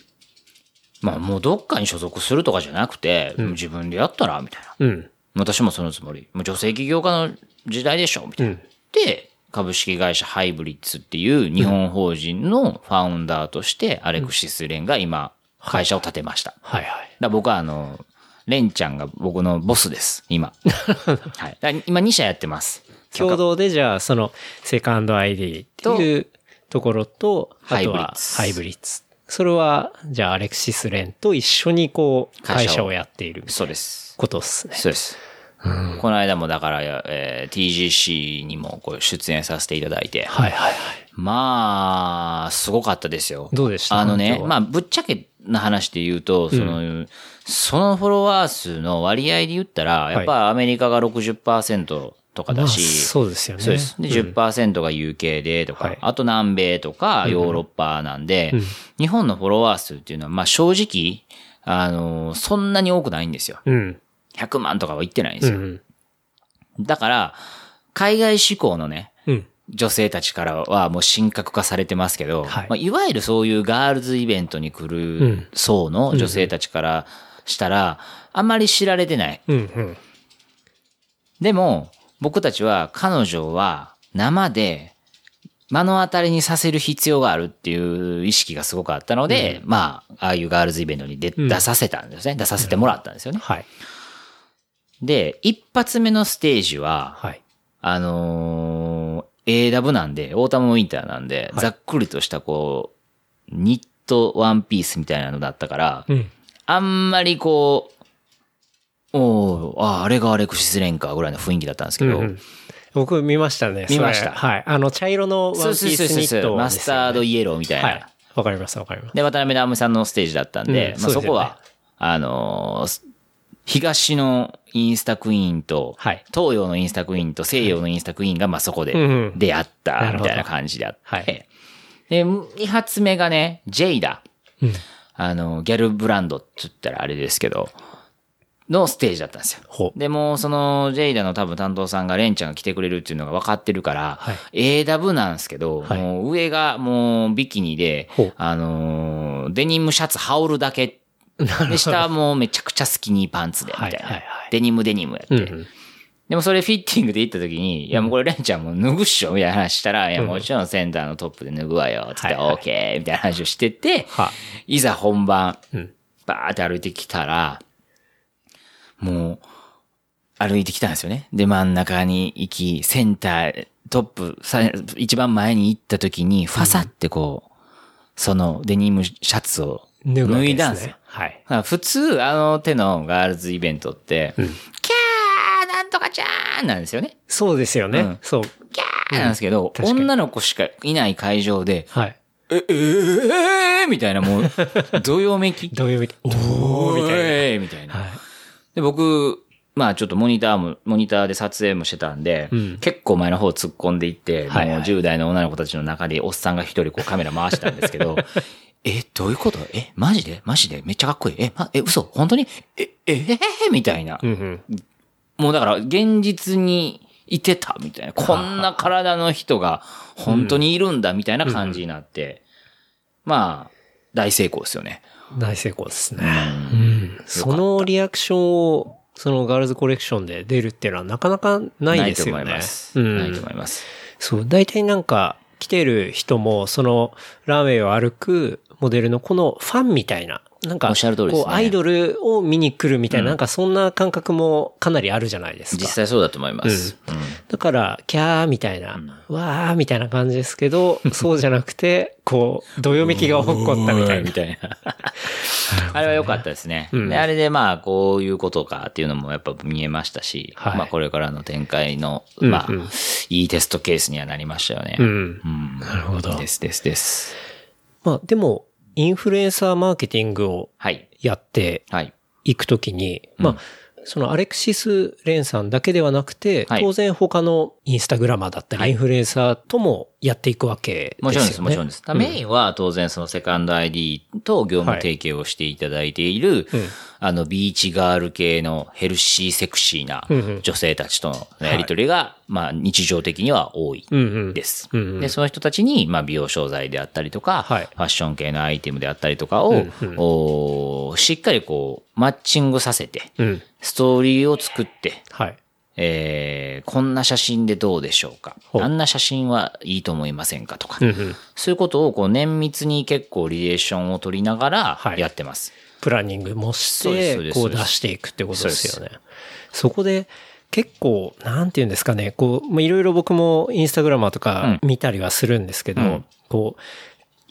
まあもうどっかに所属するとかじゃなくて、自分でやったら？みたいな。うん。私もそのつもり。もう女性起業家の時代でしょ？みたいな。うん。で、株式会社ハイブリッツっていう日本法人のファウンダーとして、アレクシス・レンが今、会社を建てました。はいはい。ら僕はあの、レンちゃんが僕のボスです、今。(laughs) はい。今2社やってます。共同でじゃあ、その、セカンド ID っていうところと、あとはハハイイブリッツ。それは、じゃあ、アレクシス・レンと一緒にこう、会社を会社をやっているそうです。ことっすね。そうです。この間もだから、えー TGC にもこう出演させていただいて、はいはいはい。まあ、すごかったですよ。どうでした？あのねまあ、ぶっちゃけな話で言うと、その、そのフォロワー数の割合で言ったら、やっぱアメリカが60%とかまあ、だし、そうですよね。そうです。で、10%が UK でとか、はいあと南米とかヨーロッパなんで、日本のフォロワー数っていうのは、まあ正直、あの、そんなに多くないんですよ。うん。100万とかは言ってないんですよ。うん。だから、海外志向のね、うん。女性たちからはもう神格化されてますけど、はいいまあ、いわゆるそういうガールズイベントに来うるん層の女性たちからしたら、あんまり知られてない。うん。うん。でも、僕たちは彼女は生で目の当たりにさせる必要があるっていう意識がすごくあったので、まあ、ああいうガールズイベントに出させたんですね。出させてもらったんですよね。はい。で、一発目のステージは、はい。あのー、AW なんで、オータムウィンターなんで、ざっくりとしたこう、ニットワンピースみたいなのだったから、うん。あんまりこう、おーあ、あれがアレクシスレンかぐらいの雰囲気だったんですけど、うんうん僕見ましたね。見ましたはい。あの、茶色のワンピースそうそう、ニットマスタードイイエローみたいな。はい。わかりますわかります。で、渡辺直美さんのステージだったんで、まあ、うんそうですよねそこは、あのー東のインスタクイーンと、はい東洋のインスタクイーンと西洋のインスタクイーンが、まあ、そこで出会ったみたいな感じであって、はいで、二発目がね、ジェイダ。うん。あの、ギャルブランドって言ったらあれですけど、のステージだったんですよ。でも、その、ジェイダの多分担当さんがレンちゃんが来てくれるっていうのが分かってるから、はい AW なんですけど、はいもう上がもうビキニであのーデニムシャツ羽織るだけ。で、下はもうめちゃくちゃスキニーパンツで、みたいな。はいはいはいデニムデニムやって。うんうん。でもそれフィッティングで行った時に、いやもうこれレンちゃんも脱ぐっしょみたいな話したら、いやもちろんセンターのトップで脱ぐわよ、つって、オーケーみたいな話をしてて、は。いざ本番、うん。バーって歩いてきたら、もう、歩いてきたんですよね。で、真ん中に行き、センター、トップ、さ一番前に行った時に、ファサってこう、そのデニムシャツを脱いだんですよ。。はい。普通、あの手のガールズイベントって、キャーなんとかちゃーんなんですよね。そうですよね。うんそう。キャーなんですけど、確かに女の子しかいない会場で、はい。え、えー、みたいなもう、(laughs) どよめき。どういう意味おーみたいいな。みたいな。な。はい。で、僕、まあちょっとモニターも、モニターで撮影もしてたんで、うん結構前の方突っ込んでいって、はいはいもう10代の女の子たちの中でおっさんが一人こうカメラ回したんですけど、(laughs) え、どういうこと？え、マジで？マジで？めっちゃかっこいい。え、ま、え、嘘？本当に？え、え、えーみたいな。うんうん。もうだから現実にいてたみたいな。こんな体の人が本当にいるんだみたいな感じになって、まあ、大成功ですよね。大成功ですね。うん。そのリアクションを、そのガールズコレクションで出るっていうのはなかなかないですよね。ないと思います。うん。ないと思います。そう、大体なんか、来てる人も、その、ランウェイを歩くモデルのこのファンみたいな、なんか、おっしゃる通りですねこう、アイドルを見に来るみたいな、なんかそんな感覚もかなりあるじゃないですか。実際そうだと思います。うんだから、キャーみたいな、わーみたいな感じですけど、そうじゃなくて、こう、どよめきが起こったみたいな。みたいな。あれは良かったですね。(laughs) あれでまあ、こういうことかっていうのもやっぱ見えましたし、はいまあこれからの展開の、うんまあ、うんいいテストケースにはなりましたよね。うん。うんなるほどですですです。まあ、でも、インフルエンサーマーケティングをはい。やってはい。いくときに、まあ、そのアレクシス・レンさんだけではなくて、はい当然他のインスタグラマーだったり、インフルエンサーともやっていくわけですよね。もちろんです、もちろんです。うんメインは当然そのセカンド ID と業務提携をしていただいている、うんあのビーチガール系のヘルシーセクシーなうんうん女性たちとのやりとりが、まあ日常的には多いうんうんです。うんうんで、その人たちに、まあ美容商材であったりとか、はいファッション系のアイテムであったりとかを、うんうんおーしっかりこう、マッチングさせて、うん。ストーリーを作って、はい。えーこんな写真でどうでしょうか？あんな写真はいいと思いませんか？とか、うんうん。そういうことをこう綿密に結構リレーションを取りながらはい。やってます。プランニングもして、こう出していくってことですよね。そこで、結構、なんて言うんですかね、こう、まあいろいろ僕もインスタグラマーとか見たりはするんですけど、うん。こう、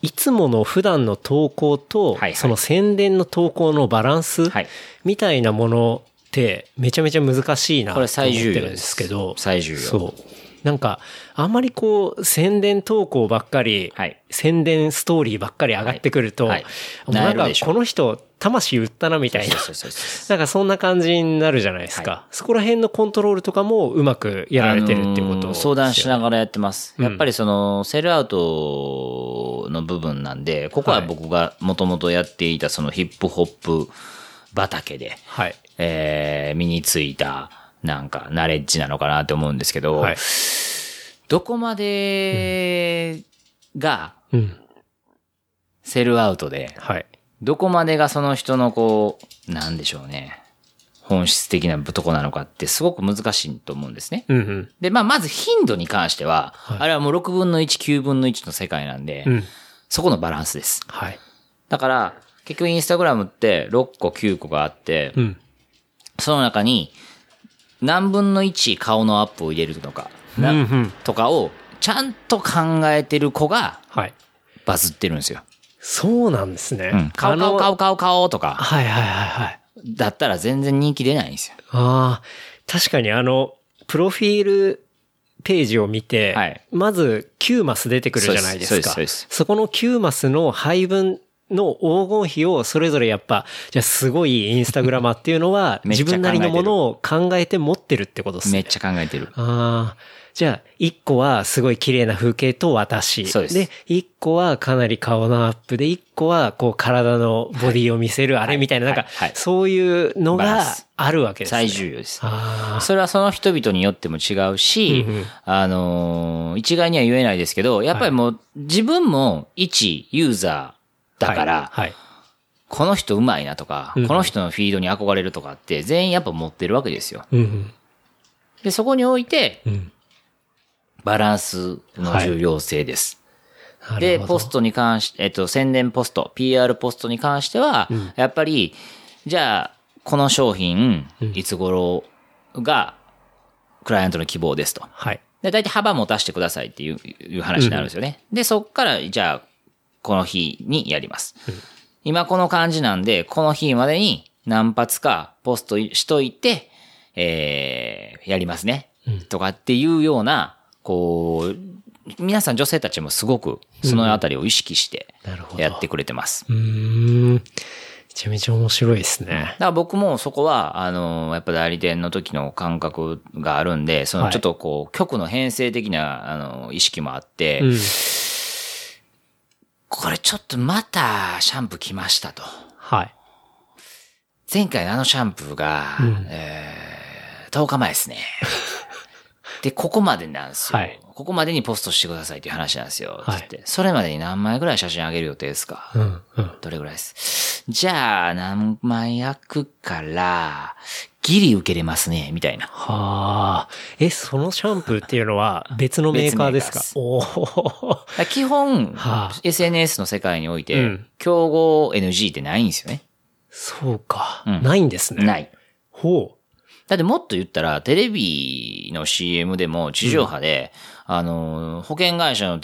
いつもの普段の投稿と、はいはい。その宣伝の投稿のバランス、はい。みたいなものってめちゃめちゃ難しいなと思って最重要でるんですすけど、最重要。そう。なんか、あんまりこう、宣伝投稿ばっかり、はい宣伝ストーリーばっかり上がってくると、はいはいなんかこの人、魂売ったなみたいな。なんかそんな感じになるじゃないですか。はそこら辺のコントロールとかもうまくやられてるっていうことあのー相談しなががらやってます。うんやっぱりその、セルアウトの部分なんで、ここは僕がもともとやっていたそのヒップホップ畑で、はい。えー身についた、なんか、ナレッジなのかなって思うんですけど、はい。どこまでがうん。セルアウトで、はい。どこまでがその人のこう、なんでしょうね。本質的なとこなのかってすごく難しいと思うんですね。うんうん。で、まあ、まず頻度に関しては、はいあれはもう6分の1、9分の1の世界なんで、うん。そこのバランスです。はい。だから、結局インスタグラムって6個9個があって、うん。その中に何分の1顔のアップを入れるのか、なうんうんとかをちゃんと考えてる子がはい。バズってるんですよ。そうなんですね。うん。顔顔顔顔顔とか、はいはいはいはい。だったら全然人気出ないんですよ。ああ、確かにあの、プロフィールページを見て、はいまず9マス出てくるじゃないですか。そこの9マスの配分の黄金比をそれぞれやっぱ、じゃあすごいインスタグラマーっていうのは (laughs) 自分なりのものを考えて持ってるってことですね。めっちゃ考えてる。ああ。じゃあ、一個はすごい綺麗な風景と私。そうです一個はかなり顔のアップで、一個はこう体のボディを見せるあれみたいな、なんかそういうのがあるわけですね。最重要です。ああ。それはその人々によっても違うし、うんうんあのー一概には言えないですけど、やっぱりもう自分も一ユーザーだから、はい。はいこの人うまいなとか、うんこの人のフィードに憧れるとかって全員やっぱ持ってるわけですよ。うんで、そこにおいてうん。うん。バランスの重要性です。なるで、ポストに関し、えっと、宣伝ポスト、PR ポストに関しては、やっぱり、じゃあ、この商品、いつ頃が、クライアントの希望ですと。はい。で、大体幅持たせてくださいっていういう話になるんですよね。で、そっから、じゃあ、この日にやります。今この感じなんで、この日までに何発かポストしといて、えー、やりますね。とかっていうような、こう、皆さん女性たちもすごくそのあたりを意識してやってくれてます。うーん。めちゃめちゃ面白いですね。だから僕もそこは、あの、やっぱ代理店の時の感覚があるんで、そのはいちょっとこう、局の編成的な、あの、意識もあって、うん。これちょっとまたシャンプー来ましたと。はい。前回のあのシャンプーが、うんえー、10日前ですね。(laughs) で、ここまでなんですよ、はいここまでにポストしてくださいっていう話なんですよ。はいつって。それまでに何枚ぐらい写真あげる予定ですか、うん。うん。どれぐらいです？じゃあ、何枚焼くから、ギリ受けれますね、みたいな。はあ。え、そのシャンプーっていうのは別のメーカーですか？別お基本、はあ SNS の世界において、うん競合 NG ってないんですよね。そうか。うんないんですね。ない。ほだってもっと言ったら、テレビの CM でも地上波で、あの、保険会社の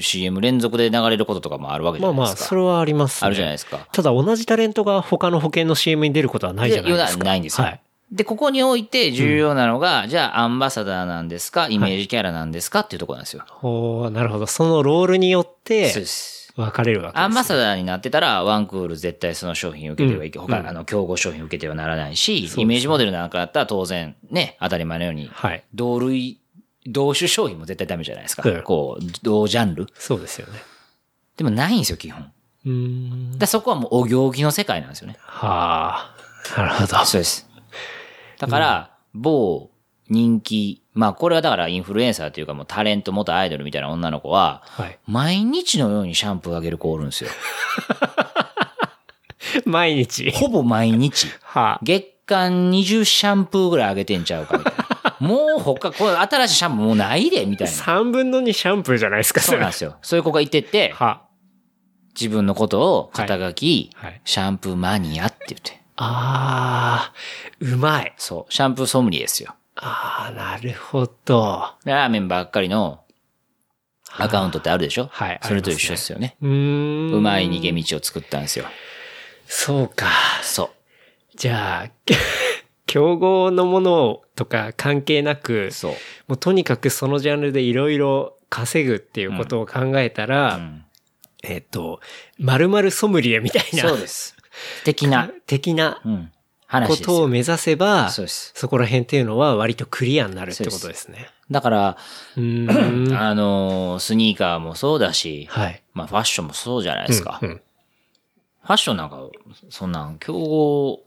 CM 連続で流れることとかもあるわけう。まあまあ、じゃないですか。それはありますね。あるじゃないですか。ただ同じタレントが他の保険の CM に出ることはないじゃないですか。でないんですよ。はい。で、ここにおいて重要なのが、じゃあアンバサダーなんですか？イメージキャラなんですか？っていうところなんですよ。ほう、なるほど。そのロールによっそうてです。分かれるわけです、ね。アンバサダーになってたら、ワンクール絶対その商品受けてはいけ、うん他、あの、競合商品受けてはならないし、すねイメージモデルなんかだったら当然、ね、当たり前のように、はい。同類、同種商品も絶対ダメじゃないですか。うんこう、同ジャンル。そうですよね。でもないんですよ、基本。うーん。だそこはもうお行儀の世界なんですよね。はあ。なるほど。そうです。だから、某人気、まあこれはだからインフルエンサーというかもうタレント元アイドルみたいな女の子は、はい。毎日のようにシャンプーあげる子おるんですよ。(laughs) 毎日。ほぼ毎日。はあ。月間20シャンプーぐらいあげてんちゃうかみたいな。(laughs) もう他、これ新しいシャンプーもうないで、みたいな。3分の2シャンプーじゃないですか、れそうなんですよ。そういう子がいてて、は。自分のことを肩書き、はいはいシャンプーマニアって言って。ああ、うまい。そう。シャンプーソムリエですよ。ああ、なるほど。でラーメンばっかりのアカウントってあるでしょ？はいそれと一緒ですよね。うーん。うまい逃げ道を作ったんですよ。そうか。そじゃあ、(laughs) 競合のものとか関係なくう。、そう。もうとにかくそのジャンルでいろいろ稼ぐっていうことを考えたら、うんえっ、と、〇〇ソムリエみたいな。そうです。的な、(laughs) 的なうん、話こ。とを目指せば、そ。そこら辺っていうのは割とクリアになるってことですね。だから、うーん。(clears throat) あのー、スニーカーもそうだし、はい。まあファッションもそうじゃないですか。うんうんファッションなんか、そんなん、競合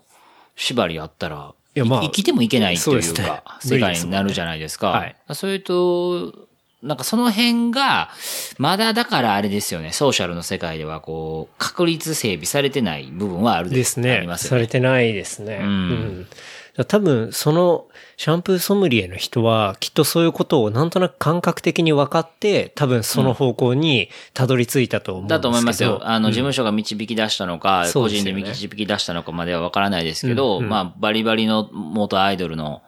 縛りあったら、いやまあ生きてもいけないというそうねか、世界になるじゃないですか。すもんねそれと、なんかその辺が、まだだからあれですよね、ソーシャルの世界ではこう、確立整備されてない部分はあるですね。ありますよね。されてないですね。うんら多分、そのシャンプーソムリエの人は、きっとそういうことをなんとなく感覚的に分かって、多分その方向にたどり着いたと思うんですけど。だと思いますよ。あの、うん事務所が導き出したのか、個人そうですよねで導き出したのかまではわからないですけど、うんうんまあ、バリバリの元アイドルの、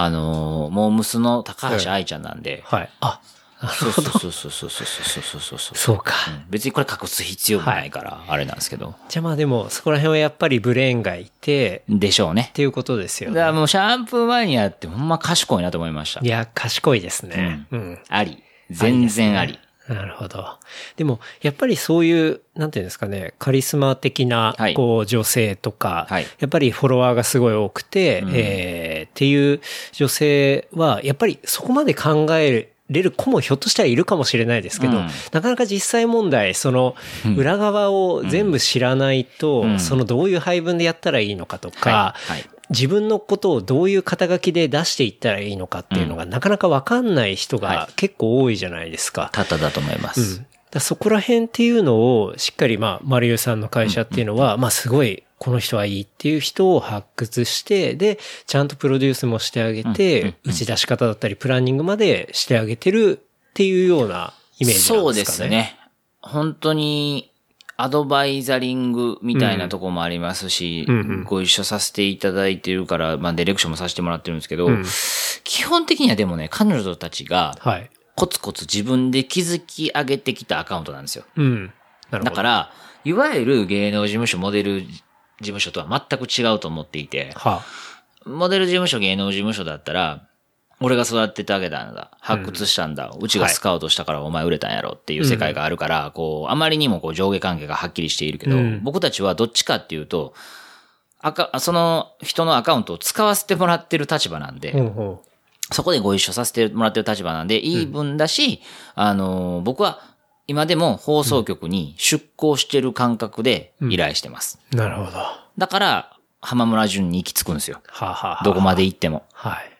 あのー、モームスの高橋愛ちゃんなんで、はい。あ、そうそうそうそうそうそうそうそうそうそう。そうか。うん別にこれ隠す必要もないから、あれなんですけど。じゃあまあでも、そこら辺はやっぱりブレーンがいて、でしょうねっ。ていうことですよね。だからもうシャンプーマニアってほんま賢いなと思いましたい。や、賢いですね。うん。あり。全然あり。なるほど。でも、やっぱりそういう、なんていうんですかね、カリスマ的なはい、こう、女性とか、はい。やっぱりフォロワーがすごい多くて、うん。えーっていう女性は、やっぱりそこまで考えれる子もひょっとしたらいるかもしれないですけど、うん。なかなか実際問題、その、裏側を全部知らないと、うん。そのどういう配分でやったらいいのかとか、はい。はい自分のことをどういう肩書きで出していったらいいのかっていうのが、なかなかわかんない人はが結構多いじゃないですか。多々だと思いまうん。す。だからそこら辺っていうのを、しっかり、まあ、マリさんの会社っていうのは、まあ、すごい、この人はいいっていう人を発掘して、で、ちゃんとプロデュースもしてあげうんうんて、打ち出し方だったり、プランニングまでしてあげてるっていうようなイメージですかね。そうです。ね。本当に、アドバイザリングみたいなとこもありますし、うんうんご一緒させていただいてるから、まあ、ディレクションもさせてもらってるんですけど、うん基本的にはでもね、彼女たちが、はい。コツコツ自分で築き上げてきたアカウントなんですよ。うん。だから、いわゆる芸能事務所、モデル事務所とは全く違うと思っていて、はモデル事務所、芸能事務所だったら、俺が育ててあげたんだ。発掘したんだ。うちがスカウトしたからお前売れたんやろっていう世界があるから、こう、あまりにもこう上下関係がはっきりしているけど、うん僕たちはどっちかっていうと、あか、その人のアカウントを使わせてもらってる立場なんで、ほうほそこでご一緒させてもらってる立場なんで、いい分だし、あのー、僕は今でも放送局に出向してる感覚で依頼してます。う。なるほど。はだから、浜村淳に行き着くんですよ。あ、はあはあ、どこまで行っても。はい。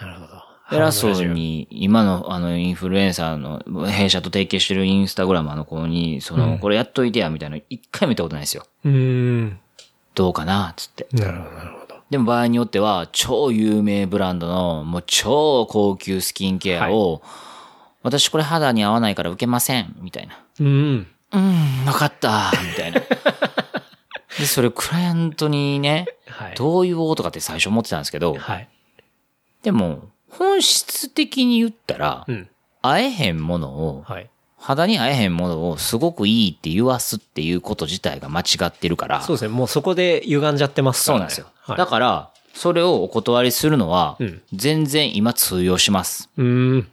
なるほど。偉そうに、今のあのインフルエンサーの弊社と提携してるインスタグラマーの子に、その、これやっといてや、みたいな、一回も見たことないですよ。うーん。どうかな、つって。なるほど、なるほど。でも場合によっては、超有名ブランドの、もう超高級スキンケアを、私これ肌に合わないから受けません、みたいな。うん。うん、わかった、みたいな。(laughs) で、それをクライアントにね、はい。どう言おうとかって最初思ってたんですけど、はい。でも、本質的に言ったら、うん。会えへんものを、はい。肌に合えへんものをすごくいいって言わすっていうこと自体が間違ってるから、そうですね。もうそこで歪んじゃってますからね。そうなんですよ。はい、だから、それをお断りするのはうん、全然今通用します。うーん。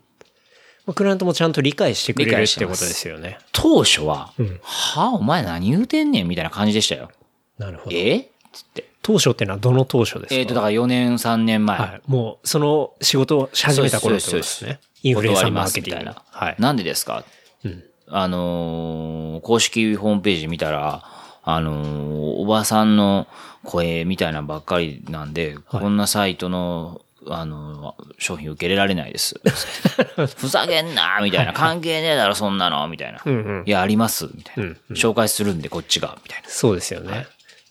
まあクライアントもちゃんと理解してくれ理るってことですよね。当初は、うんはあ、お前何言うてんねんみたいな感じでしたよ。なるほど。え？つって。当初ってのはどの当初ですか？えっ、と、だから4年、3年前。はい。もう、その仕事をし始めた頃ですそうね。インフルエンサーマーケティングみたいな。はい。なんでですか？うん。あのー公式ホームページ見たら、あのーおばさんの声みたいなのばっかりなんで、こんなサイトの、あのー商品受け入れられないです。(laughs) ふざけんなみたいな。関係ねえだろ、そんなのみたいな。うんうんいや、ありますみたいな、うんうん紹介するんで、こっちが。みたいな。そうですよね。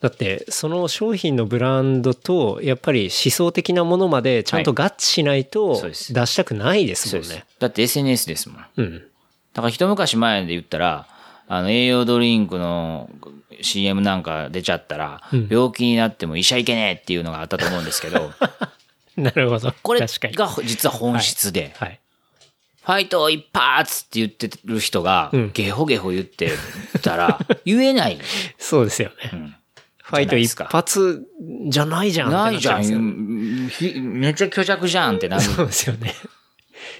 だって、その商品のブランドと、やっぱり思想的なものまでちゃんと合致しないと出したくないですもんね。。だって SNS ですもん。うん。だから一昔前で言ったら、あの、栄養ドリンクの CM なんか出ちゃったら、うん病気になっても医者行けねえっていうのがあったと思うんですけど、(laughs) なるほど。これ。が実は本質で、はい。ファイト一発って言ってる人がうん、ゲホゲホ言ってたら、言えない。(laughs) そうですよね。んファイト一発じゃないじゃんってないじゃんめっちゃ虚弱じゃんってなる。(laughs) そうですよね。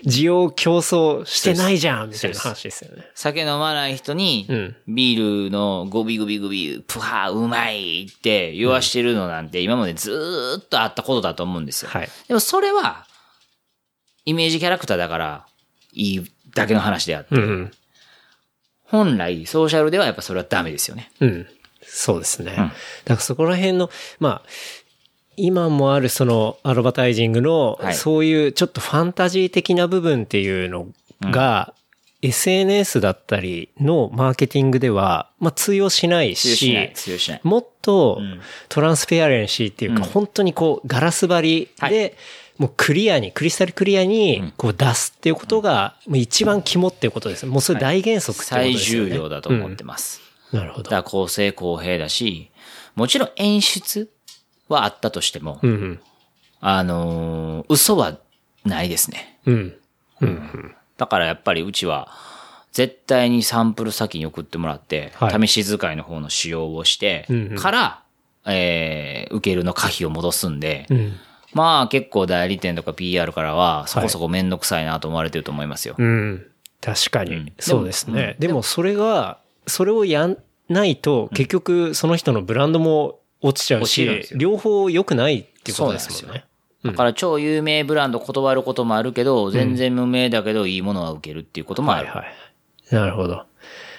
需要競争してないじゃんみたいな話ですよね。酒飲まない人にうん、ビールのゴビゴビゴビ、プハーうまいって言わしてるのなんて今までずーっとあったことだと思うんですよ。はい。でもそれは、イメージキャラクターだからいいだけの話であって、うんうん。本来ソーシャルではやっぱそれはダメですよね。うん。そうですね。だからそこら辺の、まあ、今もあるそのアドバタイジングのは、いそういうちょっとファンタジー的な部分っていうのが、SNS だったりのマーケティングでは、まあ通用しないしないい。もっとうんトランスペアレンシーっていうか、うん本当にこうガラス張りはで、もうクリアに、クリスタルクリアにこう出すっていうことが、もう一番肝っていうことです。もうそれ大原則っていうこと最ですよね。重要だと思ってます。うんなるほど。だから公正公平だし、もちろん演出はあったとしても、うんうん。あのー嘘はないですね。うん。うん。だからやっぱりうちは、絶対にサンプル先に送ってもらって、はい試し使いの方の使用をして、うんうんから、えー、受けるの可否を戻すんで、うん。まあ結構代理店とか PR からは、そこそこめんどくさいなと思われてると思いますよ。うん。確かに。うんそうですね。でもそれが、それをやんないと、結局その人のブランドも落ちちゃうし両方良くないっていうことですもんね。だから超有名ブランド断ることもあるけど、全然無名だけどいいものは受けるっていうこともある。はいはい。なるほど。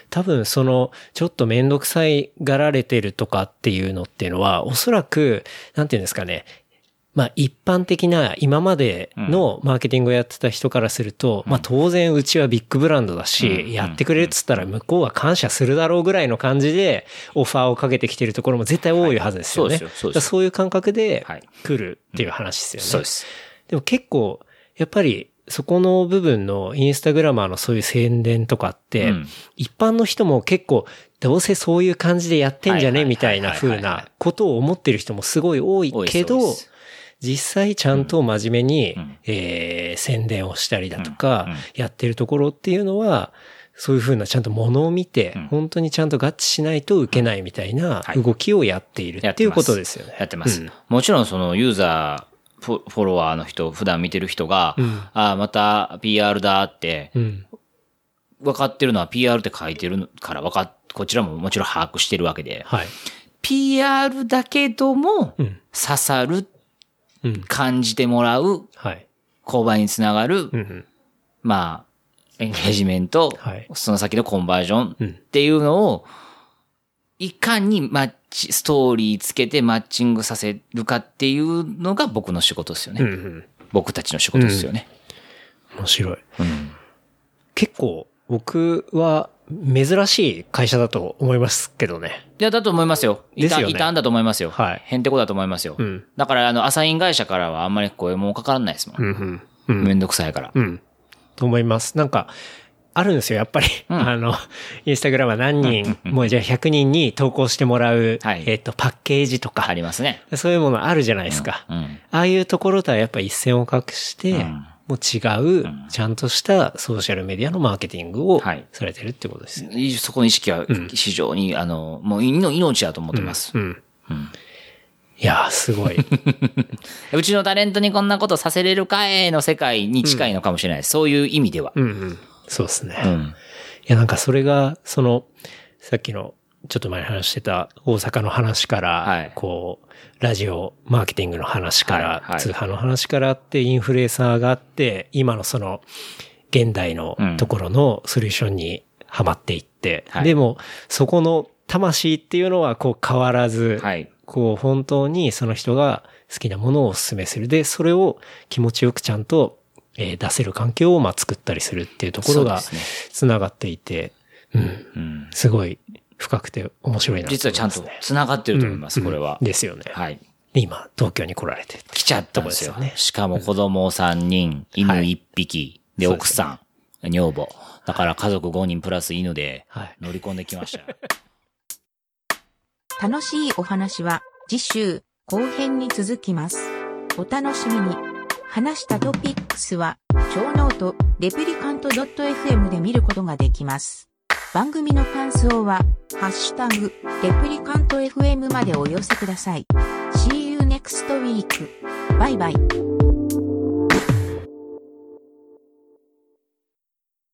多分その、ちょっとめんどくさいがられてるとかっていうのっていうのは、おそらく、なんていうんですかね。まあ一般的な今までのマーケティングをやってた人からすると、まあ当然うちはビッグブランドだし、うん。やってくれるっつったら向こうは感謝するだろうぐらいの感じでオファーをかけてきてるところも絶対多いはずですよね。はいそういう感覚ではい来るっていう話ですよね。そうです。でも結構、やっぱり、そこの部分のインスタグラマーのそういう宣伝とかって、うん。一般の人も結構、どうせそういう感じでやってんじゃね？みたいな風なことを思ってる人もすごい多いけど実際ちゃんと真面目に、んえー宣伝をしたりだとかやってるところっていうのは、そういう風なちゃんとものを見て、うん本当にちゃんと合致しないと受けないみたいなはい動きをやっているっていうことですよね。やってます。うんもちろんそのユーザー、フォロワーの人、普段見てる人が、うんああ、また PR だって、うん。分かってるのは PR って書いてるから分かっ、こちらももちろん把握してるわけで、はい。PR だけども、うん。刺さる、うん。感じてもらう、はい。購買につながる、うんうん。まあ、エンゲージメント、はいその先のコンバージョンうんっていうのを、いかにマッチ、ストーリーつけてマッチングさせるかっていうのが僕の仕事ですよね。うんうん。僕たちの仕事ですよね。面白い。うん結構、僕は珍しい会社だと思いますけどね。いや、だと思いますよ。いた、ねいたんだと思いますよ。はいへんてこだと思いますよ。うんだから、あの、アサイン会社からはあんまり声もかからないですもん。うんうん。うん。めんどくさいから。うん。と思います。なんか、あるんですよ、やっぱり。んあの、インスタグラムは何人、もうじゃあ100人に投稿してもらう、はいえっと、パッケージとあか、りますね。そういうものあるじゃないですか。うん。ああいうところとはやっぱ一線を画して、うんもう違う、ちゃんとしたソーシャルメディアのマーケティングをはいされてるってことですよね。いそこの意識は非常に、あの、もう命だと思ってます。うん。いやー、すごい。(laughs) うちのタレントにこんなことさせれるかえの世界に近いのかもしれないです。そういう意味では。うんうん。そうですね。いうん。や、なんかそれが、その、さっきの、ちょっと前に話してた大阪の話から、はいこう、ラジオマーケティングの話から、はいはい通販の話からあって、インフルエンサーがあって、今のその、現代のところのソリューションにはまっていって、はいでも、そこの魂っていうのはこう変わらず、はい。こう本当にその人が好きなものをお勧めする。で、それを気持ちよくちゃんと、えー出せる環境をまあ作ったりするっていうところがそうですつながっていて、うん、うん。すごい深くて面白いなね。実はちゃんと繋がってると思います、これはうん。ですよね。はい。今、東京に来られて。来ちゃったんですよ。ねしかも子供3人、犬はい1匹、で、そう奥さん、女房。だから家族5人プラス犬ではい乗り込んできましたよ。(laughs) 楽しいお話は次週後編に続きます。お楽しみに。話したトピックスは、ショーノート、レプリカント .fm で見ることができます。番組の感想は、ハッシュタグ、レプリカント FM までお寄せください。See you next week. バイバイ。